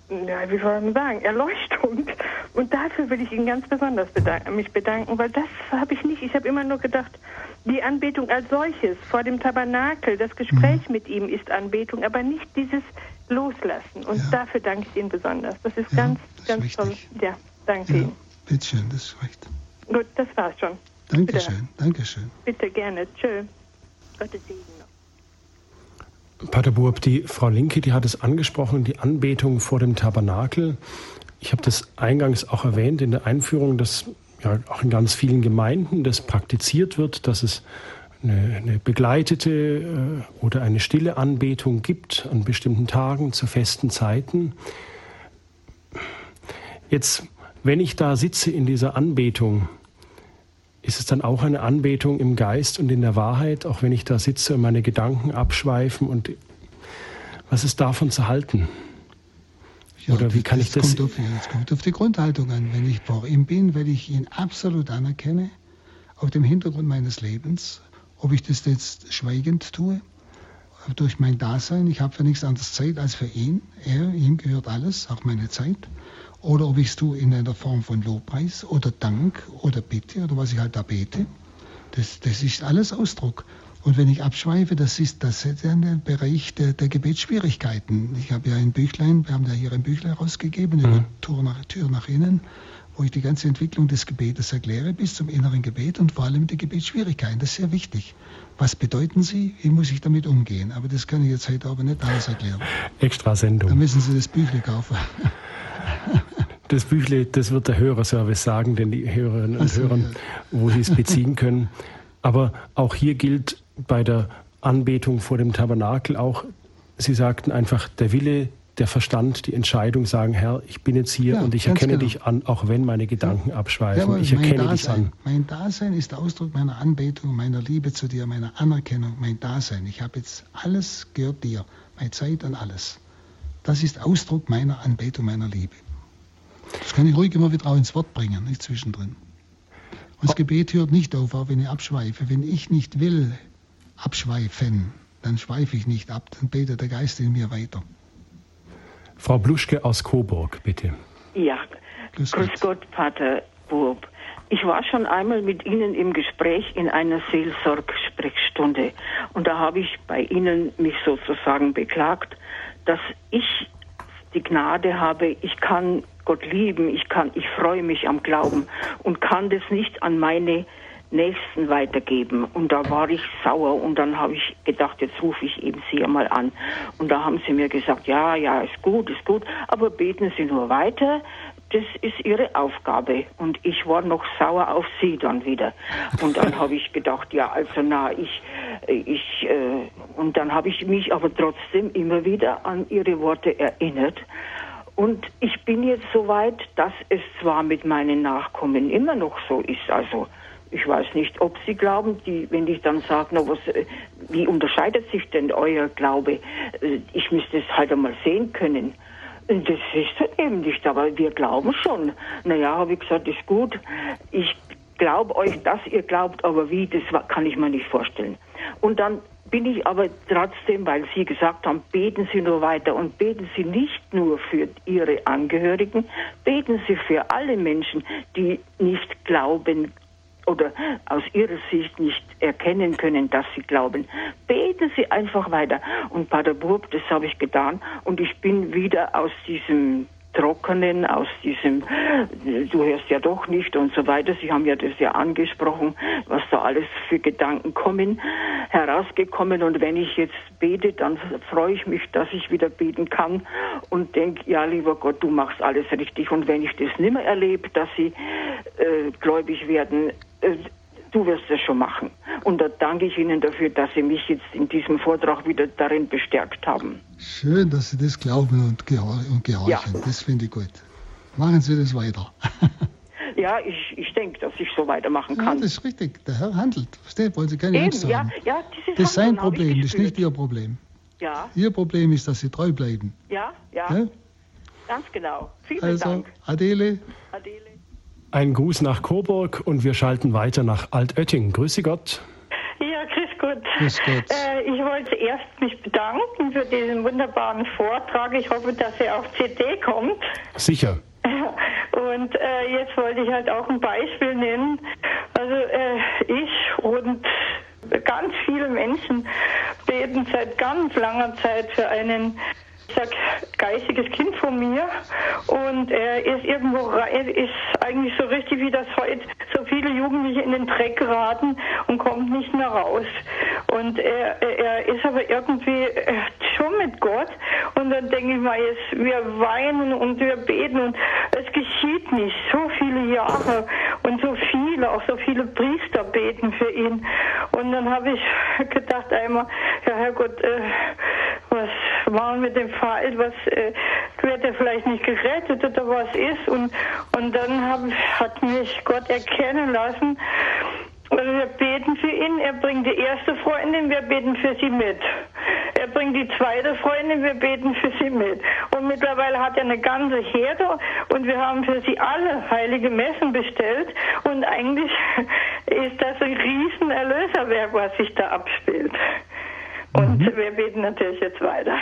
ja, wie soll man sagen, Erleuchtung. Und dafür will ich Ihnen ganz besonders bedanken, mich bedanken, weil das habe ich nicht. Ich habe immer nur gedacht, die Anbetung als solches vor dem Tabernakel, das Gespräch mhm. mit ihm ist Anbetung, aber nicht dieses Loslassen. Und ja. dafür danke ich Ihnen besonders. Das ist ja, ganz, das ganz ist toll. Ja, danke ja, Ihnen. Bitteschön, das reicht. Gut, das war's schon. Dankeschön, Dankeschön. Bitte gerne. Tschö. Gottes Segen. Pater Burb, die Frau Linke, die hat es angesprochen, die Anbetung vor dem Tabernakel. Ich habe das eingangs auch erwähnt in der Einführung, dass ja auch in ganz vielen Gemeinden das praktiziert wird, dass es eine, eine begleitete äh, oder eine stille Anbetung gibt an bestimmten Tagen zu festen Zeiten. Jetzt, wenn ich da sitze in dieser Anbetung, ist es dann auch eine Anbetung im Geist und in der Wahrheit, auch wenn ich da sitze und meine Gedanken abschweifen und was ist davon zu halten? Ja, Oder wie kann ich das? Kommt auf, das kommt auf die Grundhaltung an. Wenn ich vor ihm bin, wenn ich ihn absolut anerkenne, auf dem Hintergrund meines Lebens, ob ich das jetzt schweigend tue, durch mein Dasein, ich habe für nichts anderes Zeit als für ihn, er, ihm gehört alles, auch meine Zeit, oder ob ich es tue in einer Form von Lobpreis oder Dank oder Bitte oder was ich halt da bete, das, das ist alles Ausdruck. Und wenn ich abschweife, das ist, das ist der Bereich der, der Gebetsschwierigkeiten. Ich habe ja ein Büchlein, wir haben ja hier ein Büchlein rausgegeben, mhm. Tür, nach, Tür nach innen, wo ich die ganze Entwicklung des Gebetes erkläre, bis zum inneren Gebet und vor allem die Gebetsschwierigkeiten. Das ist sehr wichtig. Was bedeuten sie? Wie muss ich damit umgehen? Aber das kann ich jetzt heute aber nicht alles erklären. Extra Sendung. Da müssen Sie das Büchle kaufen. Das Büchle, das wird der Hörerservice sagen, denn die Hörerinnen und so, Hörer, ja. wo sie es beziehen können. Aber auch hier gilt bei der Anbetung vor dem Tabernakel auch, Sie sagten einfach, der Wille der Verstand, die Entscheidung sagen, Herr, ich bin jetzt hier ja, und ich erkenne genau. dich an, auch wenn meine Gedanken abschweifen. Ja, ich erkenne dich an. Mein Dasein ist Ausdruck meiner Anbetung, meiner Liebe zu dir, meiner Anerkennung, mein Dasein. Ich habe jetzt alles gehört dir, meine Zeit und alles. Das ist Ausdruck meiner Anbetung, meiner Liebe. Das kann ich ruhig immer wieder auch ins Wort bringen, nicht zwischendrin. Und das Gebet hört nicht auf, auch wenn ich abschweife. Wenn ich nicht will abschweifen, dann schweife ich nicht ab, dann betet der Geist in mir weiter. Frau Bluschke aus Coburg, bitte. Ja, grüß, grüß Gott. Gott, Pater Burb. Ich war schon einmal mit Ihnen im Gespräch in einer Seelsorgsprechstunde und da habe ich bei Ihnen mich sozusagen beklagt, dass ich die Gnade habe, ich kann Gott lieben, ich kann, ich freue mich am Glauben und kann das nicht an meine Nächsten weitergeben. Und da war ich sauer und dann habe ich gedacht, jetzt rufe ich eben Sie einmal an. Und da haben Sie mir gesagt, ja, ja, ist gut, ist gut, aber beten Sie nur weiter. Das ist Ihre Aufgabe. Und ich war noch sauer auf Sie dann wieder. Und dann habe ich gedacht, ja, also na, ich, ich, äh, und dann habe ich mich aber trotzdem immer wieder an Ihre Worte erinnert. Und ich bin jetzt so weit, dass es zwar mit meinen Nachkommen immer noch so ist, also ich weiß nicht, ob Sie glauben, die, wenn ich dann sage, na, was, äh, wie unterscheidet sich denn euer Glaube? Äh, ich müsste es halt einmal sehen können. Das ist eben nicht, aber wir glauben schon. Naja, habe ich gesagt, ist gut. Ich glaube euch, dass ihr glaubt, aber wie, das kann ich mir nicht vorstellen. Und dann bin ich aber trotzdem, weil Sie gesagt haben, beten Sie nur weiter und beten Sie nicht nur für Ihre Angehörigen, beten Sie für alle Menschen, die nicht glauben oder aus ihrer Sicht nicht erkennen können, dass sie glauben. Beten Sie einfach weiter. Und Pater Burb, das habe ich getan und ich bin wieder aus diesem Trockenen, aus diesem, du hörst ja doch nicht und so weiter. Sie haben ja das ja angesprochen, was da alles für Gedanken kommen, herausgekommen. Und wenn ich jetzt bete, dann freue ich mich, dass ich wieder beten kann und denke, ja, lieber Gott, du machst alles richtig. Und wenn ich das nimmer erlebe, dass sie äh, gläubig werden, äh, du wirst es schon machen. Und da danke ich Ihnen dafür, dass Sie mich jetzt in diesem Vortrag wieder darin bestärkt haben. Schön, dass Sie das glauben und, gehor und gehorchen. Ja. Das finde ich gut. Machen Sie das weiter. ja, ich, ich denke, dass ich so weitermachen kann. Ja, das ist richtig. Der Herr handelt. Versteht? Wollen Sie keine Eben, Angst ja, haben. Ja, das ist sein Problem, das ist nicht Ihr Problem. Ja. Ihr Problem ist, dass Sie treu bleiben. Ja, ja. ja? Ganz genau. Vielen also, Dank. Adele. Adele. Ein Gruß nach Coburg und wir schalten weiter nach Altötting. Grüße Gott. Ja, grüß Gott. Grüß Gott. Äh, ich wollte erst mich bedanken für diesen wunderbaren Vortrag. Ich hoffe, dass er auf CD kommt. Sicher. Und äh, jetzt wollte ich halt auch ein Beispiel nennen. Also äh, ich und ganz viele Menschen beten seit ganz langer Zeit für einen sag, geistiges Kind von mir und er ist irgendwo rein, ist eigentlich so richtig wie das heute so viele Jugendliche in den Dreck geraten und kommt nicht mehr raus. Und er, er ist aber irgendwie schon mit Gott und dann denke ich mal, jetzt, wir weinen und wir beten und es geschieht nicht. So viele Jahre und so viele, auch so viele Priester beten für ihn. Und dann habe ich gedacht einmal, ja Herrgott, äh, was machen mit dem Fall, was äh, wird er vielleicht nicht gerettet oder was ist und und dann hab, hat mich Gott erkennen lassen. Also wir beten für ihn, er bringt die erste Freundin, wir beten für sie mit. Er bringt die zweite Freundin, wir beten für sie mit. Und mittlerweile hat er eine ganze Herde und wir haben für sie alle heilige Messen bestellt. Und eigentlich ist das ein riesen Erlöserwerk, was sich da abspielt. Und mhm. wir beten natürlich jetzt weiter.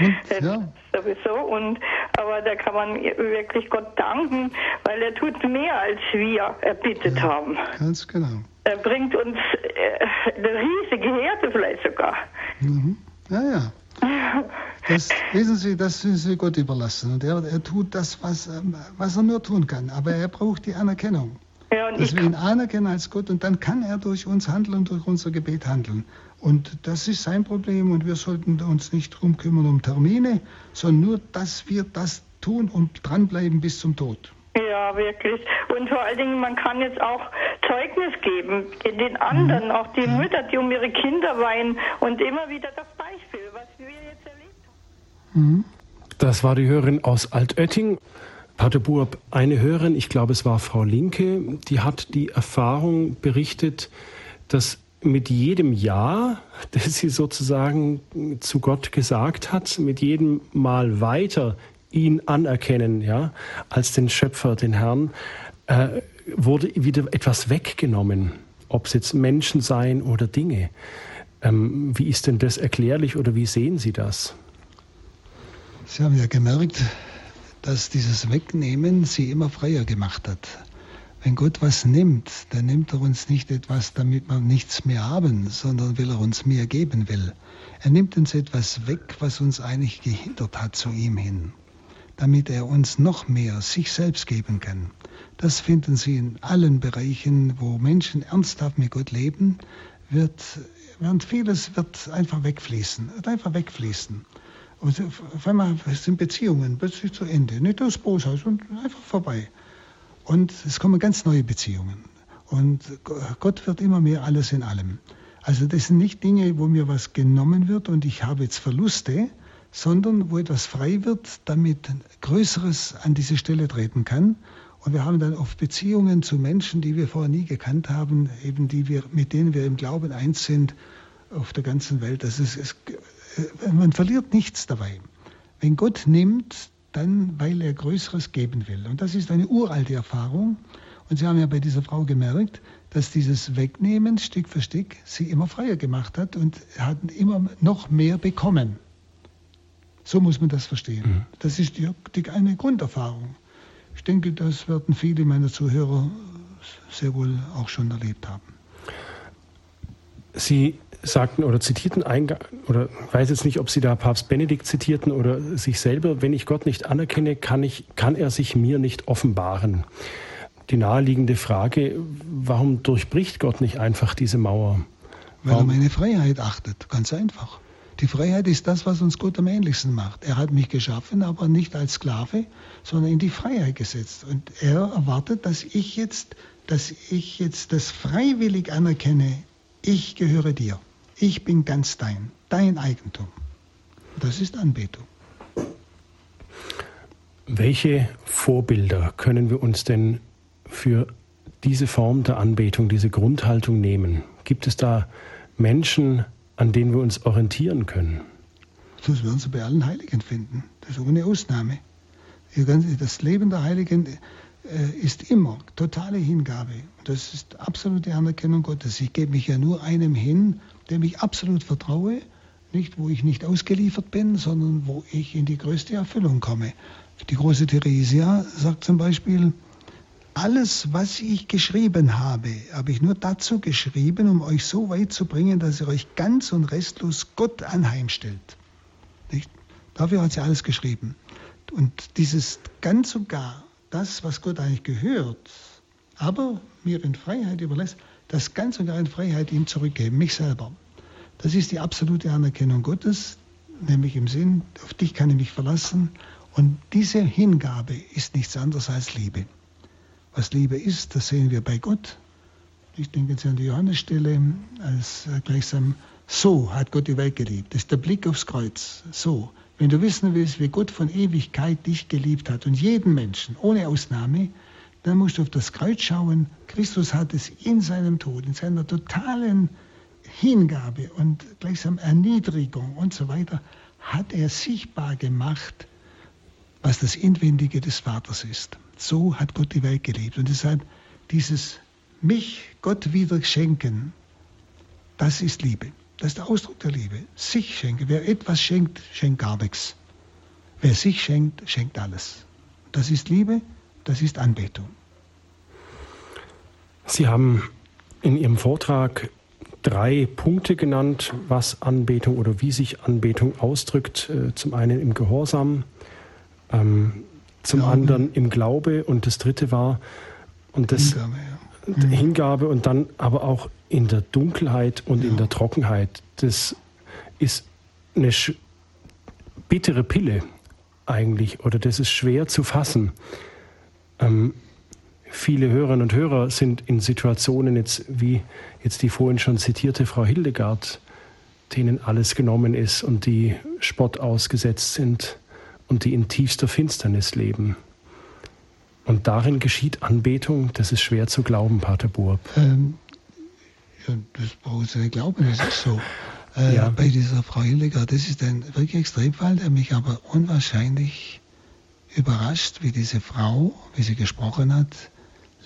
Und, ja. Sowieso. Und, aber da kann man wirklich Gott danken, weil er tut mehr, als wir erbittet ja, haben. Ganz genau. Er bringt uns äh, eine riesige Herde vielleicht sogar. Mhm. Ja, ja. Das, wissen Sie, das müssen Sie Gott überlassen. Und er, er tut das, was, ähm, was er nur tun kann. Aber er braucht die Anerkennung. Ja, dass wir ihn anerkennen als Gott und dann kann er durch uns handeln und durch unser Gebet handeln. Und das ist sein Problem und wir sollten uns nicht darum kümmern um Termine, sondern nur, dass wir das tun und dranbleiben bis zum Tod. Ja, wirklich. Und vor allen Dingen, man kann jetzt auch Zeugnis geben den anderen, mhm. auch die ja. Mütter, die um ihre Kinder weinen und immer wieder das Beispiel, was wir jetzt erlebt haben. Mhm. Das war die Hörerin aus Altötting. Pater Burb, eine Hörerin, ich glaube es war Frau Linke, die hat die Erfahrung berichtet, dass mit jedem Ja, das sie sozusagen zu Gott gesagt hat, mit jedem Mal weiter ihn anerkennen, ja, als den Schöpfer, den Herrn, äh, wurde wieder etwas weggenommen, ob es jetzt Menschen seien oder Dinge. Ähm, wie ist denn das erklärlich oder wie sehen Sie das? Sie haben ja gemerkt, dass dieses Wegnehmen sie immer freier gemacht hat. Wenn Gott was nimmt, dann nimmt er uns nicht etwas, damit wir nichts mehr haben, sondern weil er uns mehr geben will. Er nimmt uns etwas weg, was uns eigentlich gehindert hat zu ihm hin. damit er uns noch mehr sich selbst geben kann. Das finden Sie in allen Bereichen, wo Menschen ernsthaft mit Gott leben, wird, während vieles wird einfach wegfließen, wird einfach wegfließen. Und auf einmal sind Beziehungen plötzlich zu Ende, nicht aus Boshaus und einfach vorbei. Und es kommen ganz neue Beziehungen. Und Gott wird immer mehr alles in allem. Also das sind nicht Dinge, wo mir was genommen wird und ich habe jetzt Verluste, sondern wo etwas frei wird, damit Größeres an diese Stelle treten kann. Und wir haben dann oft Beziehungen zu Menschen, die wir vorher nie gekannt haben, eben die wir, mit denen wir im Glauben eins sind auf der ganzen Welt. Das ist, es, man verliert nichts dabei. Wenn Gott nimmt, dann weil er Größeres geben will. Und das ist eine uralte Erfahrung. Und Sie haben ja bei dieser Frau gemerkt, dass dieses Wegnehmen Stück für Stück sie immer freier gemacht hat und hat immer noch mehr bekommen. So muss man das verstehen. Mhm. Das ist die, die, eine Grunderfahrung. Ich denke, das werden viele meiner Zuhörer sehr wohl auch schon erlebt haben. Sie sagten oder zitierten eingang, oder weiß jetzt nicht, ob Sie da Papst Benedikt zitierten oder sich selber, wenn ich Gott nicht anerkenne, kann, ich, kann er sich mir nicht offenbaren. Die naheliegende Frage, warum durchbricht Gott nicht einfach diese Mauer? Weil er meine Freiheit achtet, ganz einfach. Die Freiheit ist das, was uns Gott am ähnlichsten macht. Er hat mich geschaffen, aber nicht als Sklave, sondern in die Freiheit gesetzt. Und er erwartet, dass ich jetzt, dass ich jetzt das freiwillig anerkenne. Ich gehöre dir. Ich bin ganz dein, dein Eigentum. Das ist Anbetung. Welche Vorbilder können wir uns denn für diese Form der Anbetung, diese Grundhaltung nehmen? Gibt es da Menschen, an denen wir uns orientieren können? Das werden Sie bei allen Heiligen finden. Das ist ohne Ausnahme. Das Leben der Heiligen äh, ist immer totale Hingabe. Das ist absolute Anerkennung Gottes. Ich gebe mich ja nur einem hin, dem ich absolut vertraue, nicht wo ich nicht ausgeliefert bin, sondern wo ich in die größte Erfüllung komme. Die große Theresia sagt zum Beispiel, alles, was ich geschrieben habe, habe ich nur dazu geschrieben, um euch so weit zu bringen, dass ihr euch ganz und restlos Gott anheimstellt. Nicht? Dafür hat sie alles geschrieben. Und dieses ganz und gar, das, was Gott eigentlich gehört, aber mir in Freiheit überlässt, das ganz und gar in Freiheit ihm zurückgeben, mich selber. Das ist die absolute Anerkennung Gottes, nämlich im Sinn, auf dich kann ich mich verlassen. Und diese Hingabe ist nichts anderes als Liebe. Was Liebe ist, das sehen wir bei Gott. Ich denke jetzt an die Johannesstelle, als gleichsam so hat Gott die Welt geliebt. Das ist der Blick aufs Kreuz. So. Wenn du wissen willst, wie Gott von Ewigkeit dich geliebt hat und jeden Menschen, ohne Ausnahme, dann musst du auf das Kreuz schauen. Christus hat es in seinem Tod, in seiner totalen Hingabe und gleichsam Erniedrigung und so weiter, hat er sichtbar gemacht, was das Inwendige des Vaters ist. So hat Gott die Welt geliebt. Und deshalb dieses mich Gott wieder schenken, das ist Liebe. Das ist der Ausdruck der Liebe. Sich schenken. Wer etwas schenkt, schenkt gar nichts. Wer sich schenkt, schenkt alles. Das ist Liebe, das ist Anbetung. Sie haben in Ihrem Vortrag drei Punkte genannt, was Anbetung oder wie sich Anbetung ausdrückt. Äh, zum einen im Gehorsam, ähm, zum Glauben. anderen im Glaube und das dritte war und das Hingabe, ja. mhm. Hingabe und dann aber auch in der Dunkelheit und ja. in der Trockenheit. Das ist eine bittere Pille eigentlich oder das ist schwer zu fassen. Ähm, viele Hörerinnen und Hörer sind in Situationen jetzt wie jetzt die vorhin schon zitierte Frau Hildegard, denen alles genommen ist und die Spott ausgesetzt sind und die in tiefster Finsternis leben. Und darin geschieht Anbetung, das ist schwer zu glauben, Pater Burb. Ähm, ja, das braucht Sie nicht glauben, das ist so. Äh, ja. Bei dieser Frau Hildegard, das ist ein wirklich Extremfall, der mich aber unwahrscheinlich überrascht, wie diese Frau, wie sie gesprochen hat,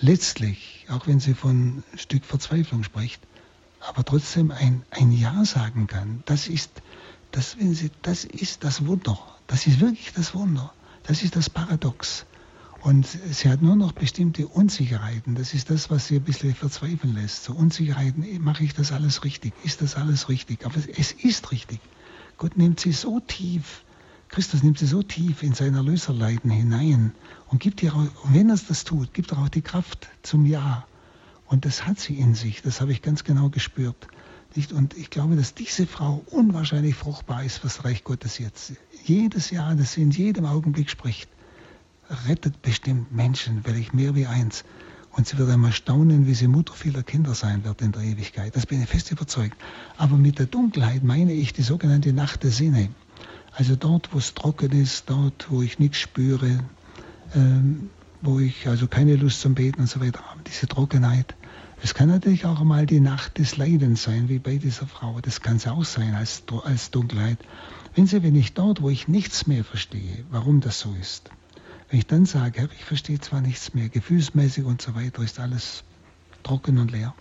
letztlich, auch wenn sie von ein Stück Verzweiflung spricht, aber trotzdem ein, ein Ja sagen kann. Das ist, das, wenn sie, das ist das Wunder. Das ist wirklich das Wunder. Das ist das Paradox. Und sie hat nur noch bestimmte Unsicherheiten. Das ist das, was sie ein bisschen verzweifeln lässt. So Unsicherheiten, mache ich das alles richtig? Ist das alles richtig? Aber es ist richtig. Gott nimmt sie so tief, Christus nimmt sie so tief in sein Erlöserleiden hinein und gibt ihr, und wenn er das tut, gibt er auch die Kraft zum Ja. Und das hat sie in sich, das habe ich ganz genau gespürt. Und ich glaube, dass diese Frau unwahrscheinlich fruchtbar ist fürs Reich Gottes jetzt. Jedes Jahr, das sie in jedem Augenblick spricht, rettet bestimmt Menschen, ich mehr wie eins. Und sie wird einmal staunen, wie sie Mutter vieler Kinder sein wird in der Ewigkeit. Das bin ich fest überzeugt. Aber mit der Dunkelheit meine ich die sogenannte Nacht der Sinne. Also dort, wo es trocken ist, dort, wo ich nichts spüre, ähm, wo ich also keine Lust zum Beten und so weiter habe, diese Trockenheit. Es kann natürlich auch einmal die Nacht des Leidens sein, wie bei dieser Frau. Das kann es auch sein als, als Dunkelheit. Wenn Sie, wenn ich dort, wo ich nichts mehr verstehe, warum das so ist, wenn ich dann sage, Herr, ich verstehe zwar nichts mehr, gefühlsmäßig und so weiter ist alles trocken und leer,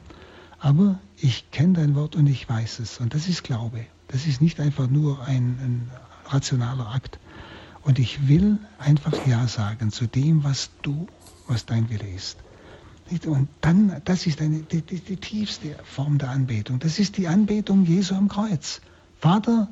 aber ich kenne dein Wort und ich weiß es. Und das ist Glaube. Das ist nicht einfach nur ein, ein rationaler Akt. Und ich will einfach Ja sagen zu dem, was du, was dein Wille ist. Und dann, das ist eine, die, die, die, tiefste Form der Anbetung. Das ist die Anbetung Jesu am Kreuz. Vater,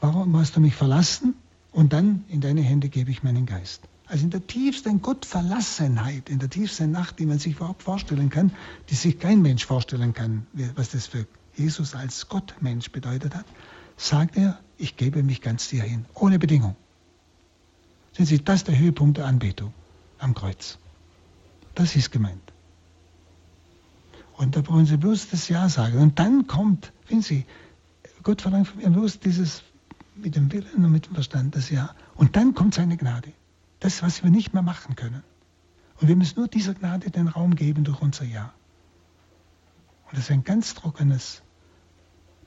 warum hast du mich verlassen? Und dann in deine Hände gebe ich meinen Geist. Also in der tiefsten Gottverlassenheit, in der tiefsten Nacht, die man sich überhaupt vorstellen kann, die sich kein Mensch vorstellen kann, was das für Jesus als Gottmensch bedeutet hat, sagt er, ich gebe mich ganz dir hin, ohne Bedingung. Sehen Sie, das der Höhepunkt der Anbetung am Kreuz. Das ist gemeint. Und da brauchen Sie bloß das Ja sagen. Und dann kommt, finden Sie, Gott verlangt von mir bloß dieses mit dem Willen und mit dem Verstand, das Ja. Und dann kommt seine Gnade. Das, was wir nicht mehr machen können. Und wir müssen nur dieser Gnade den Raum geben durch unser Ja. Und das ist ein ganz trockenes,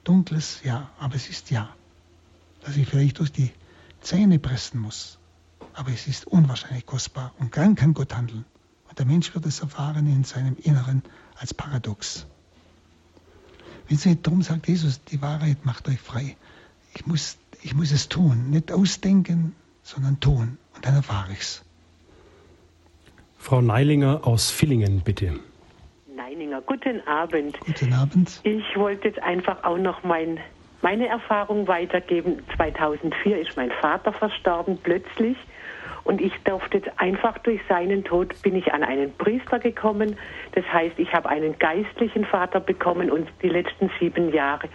dunkles Ja, aber es ist Ja. Dass ich vielleicht durch die Zähne pressen muss. Aber es ist unwahrscheinlich kostbar. Und dann kann Gott handeln. Und der Mensch wird es erfahren in seinem Inneren als paradox. Wenn Sie, darum sagt Jesus, die Wahrheit macht euch frei. Ich muss, ich muss es tun, nicht ausdenken, sondern tun. Und dann erfahre ich es. Frau Neilinger aus Villingen, bitte. Neininger, guten Abend. Guten Abend. Ich wollte jetzt einfach auch noch mein, meine Erfahrung weitergeben. 2004 ist mein Vater verstorben, plötzlich. Und ich durfte einfach durch seinen Tod bin ich an einen Priester gekommen. Das heißt, ich habe einen geistlichen Vater bekommen und die letzten sieben Jahre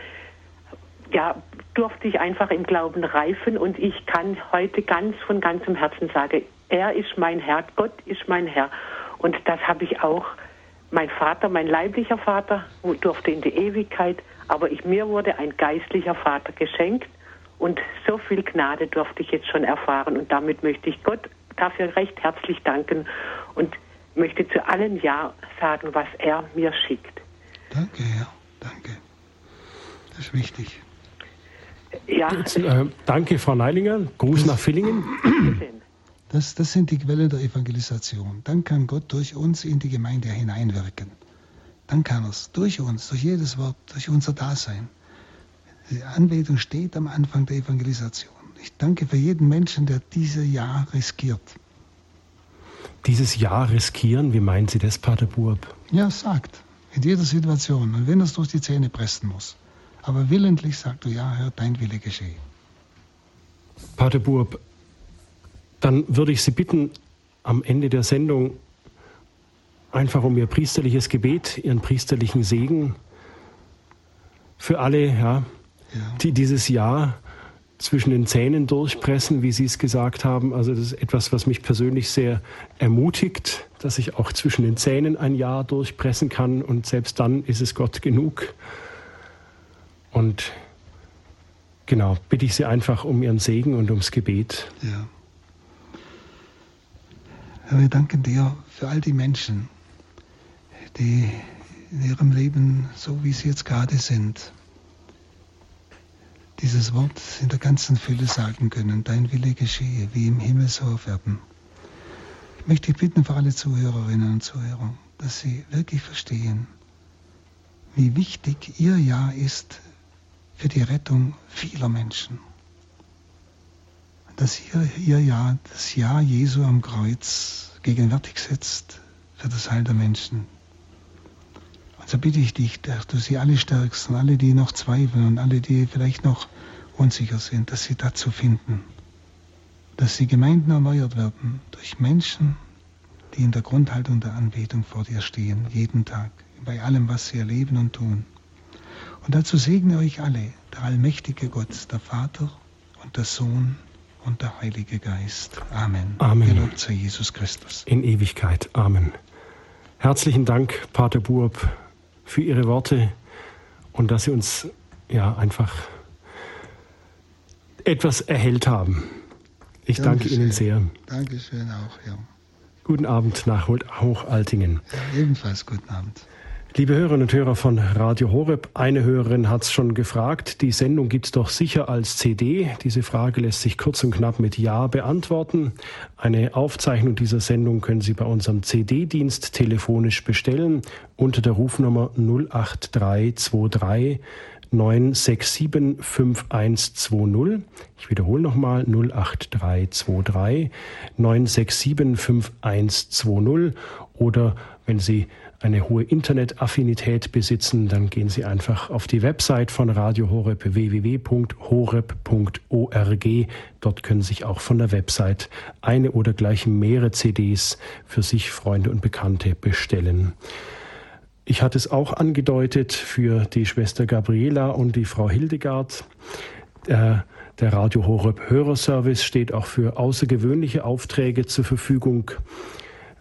ja, durfte ich einfach im Glauben reifen und ich kann heute ganz von ganzem Herzen sagen, er ist mein Herr, Gott ist mein Herr. Und das habe ich auch, mein Vater, mein leiblicher Vater, durfte in die Ewigkeit, aber ich, mir wurde ein geistlicher Vater geschenkt und so viel Gnade durfte ich jetzt schon erfahren. Und damit möchte ich Gott dafür recht herzlich danken und möchte zu allen Ja sagen, was er mir schickt. Danke, ja, danke. Das ist wichtig. Ja. Jetzt, äh, danke, Frau Neilinger. Gruß nach Villingen. Das, das sind die Quellen der Evangelisation. Dann kann Gott durch uns in die Gemeinde hineinwirken. Dann kann er es durch uns, durch jedes Wort, durch unser Dasein. Die Anbetung steht am Anfang der Evangelisation. Ich danke für jeden Menschen, der dieses Jahr riskiert. Dieses Jahr riskieren, wie meinen Sie das, Pater Burb? Ja, sagt. In jeder Situation. Und wenn es durch die Zähne pressen muss. Aber willentlich sagt er, ja, Herr, dein Wille geschehe. Pater Burb, dann würde ich Sie bitten, am Ende der Sendung einfach um Ihr priesterliches Gebet, Ihren priesterlichen Segen für alle, ja, die dieses Jahr zwischen den Zähnen durchpressen, wie Sie es gesagt haben. Also das ist etwas, was mich persönlich sehr ermutigt, dass ich auch zwischen den Zähnen ein Jahr durchpressen kann und selbst dann ist es Gott genug. Und genau, bitte ich Sie einfach um Ihren Segen und ums Gebet. Ja. Wir danken dir für all die Menschen, die in ihrem Leben, so wie sie jetzt gerade sind, dieses Wort in der ganzen Fülle sagen können, dein Wille geschehe, wie im Himmel so auf Erden. Ich möchte bitten für alle Zuhörerinnen und Zuhörer, dass sie wirklich verstehen, wie wichtig ihr Ja ist für die Rettung vieler Menschen. Dass ihr, ihr Ja, das Ja Jesu am Kreuz gegenwärtig setzt für das Heil der Menschen, so bitte ich dich, dass du sie alle stärkst und alle, die noch zweifeln und alle, die vielleicht noch unsicher sind, dass sie dazu finden, dass die Gemeinden erneuert werden durch Menschen, die in der Grundhaltung der Anbetung vor dir stehen, jeden Tag, bei allem, was sie erleben und tun. Und dazu segne euch alle, der allmächtige Gott, der Vater und der Sohn und der Heilige Geist. Amen. Amen. Gelobt sei Jesus Christus. In Ewigkeit. Amen. Herzlichen Dank, Pater Buob, für Ihre Worte und dass Sie uns ja einfach etwas erhellt haben. Ich danke Dankeschön. Ihnen sehr. Dankeschön auch, ja. Guten Abend nach Hochaltingen. ja. Ebenfalls guten Abend. Liebe Hörerinnen und Hörer von Radio Horeb, eine Hörerin hat es schon gefragt, die Sendung gibt es doch sicher als CD. Diese Frage lässt sich kurz und knapp mit Ja beantworten. Eine Aufzeichnung dieser Sendung können Sie bei unserem CD-Dienst telefonisch bestellen unter der Rufnummer 08323 967 5120. Ich wiederhole nochmal 08323 967 5120 oder wenn Sie eine hohe Internetaffinität besitzen, dann gehen Sie einfach auf die Website von Radio Horeb www.horeb.org. Dort können sich auch von der Website eine oder gleich mehrere CDs für sich, Freunde und Bekannte bestellen. Ich hatte es auch angedeutet für die Schwester Gabriela und die Frau Hildegard. Der, der Radio Horeb Hörerservice steht auch für außergewöhnliche Aufträge zur Verfügung.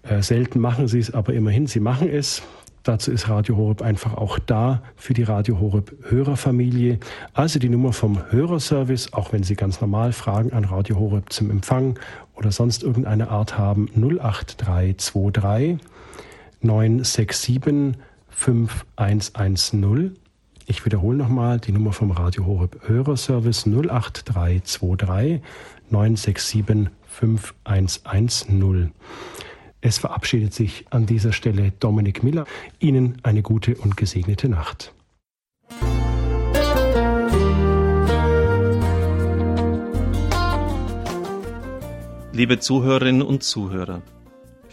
Äh, selten machen sie es, aber immerhin, sie machen es. Dazu ist Radio Horeb einfach auch da für die Radio Horeb Hörerfamilie. Also die Nummer vom Hörerservice, auch wenn Sie ganz normal Fragen an Radio Horeb zum Empfang oder sonst irgendeine Art haben, 08323 967 5110. Ich wiederhole nochmal die Nummer vom Radio Horeb Hörerservice 08323 967 5110. Es verabschiedet sich an dieser Stelle Dominik Miller. Ihnen eine gute und gesegnete Nacht. Liebe Zuhörerinnen und Zuhörer,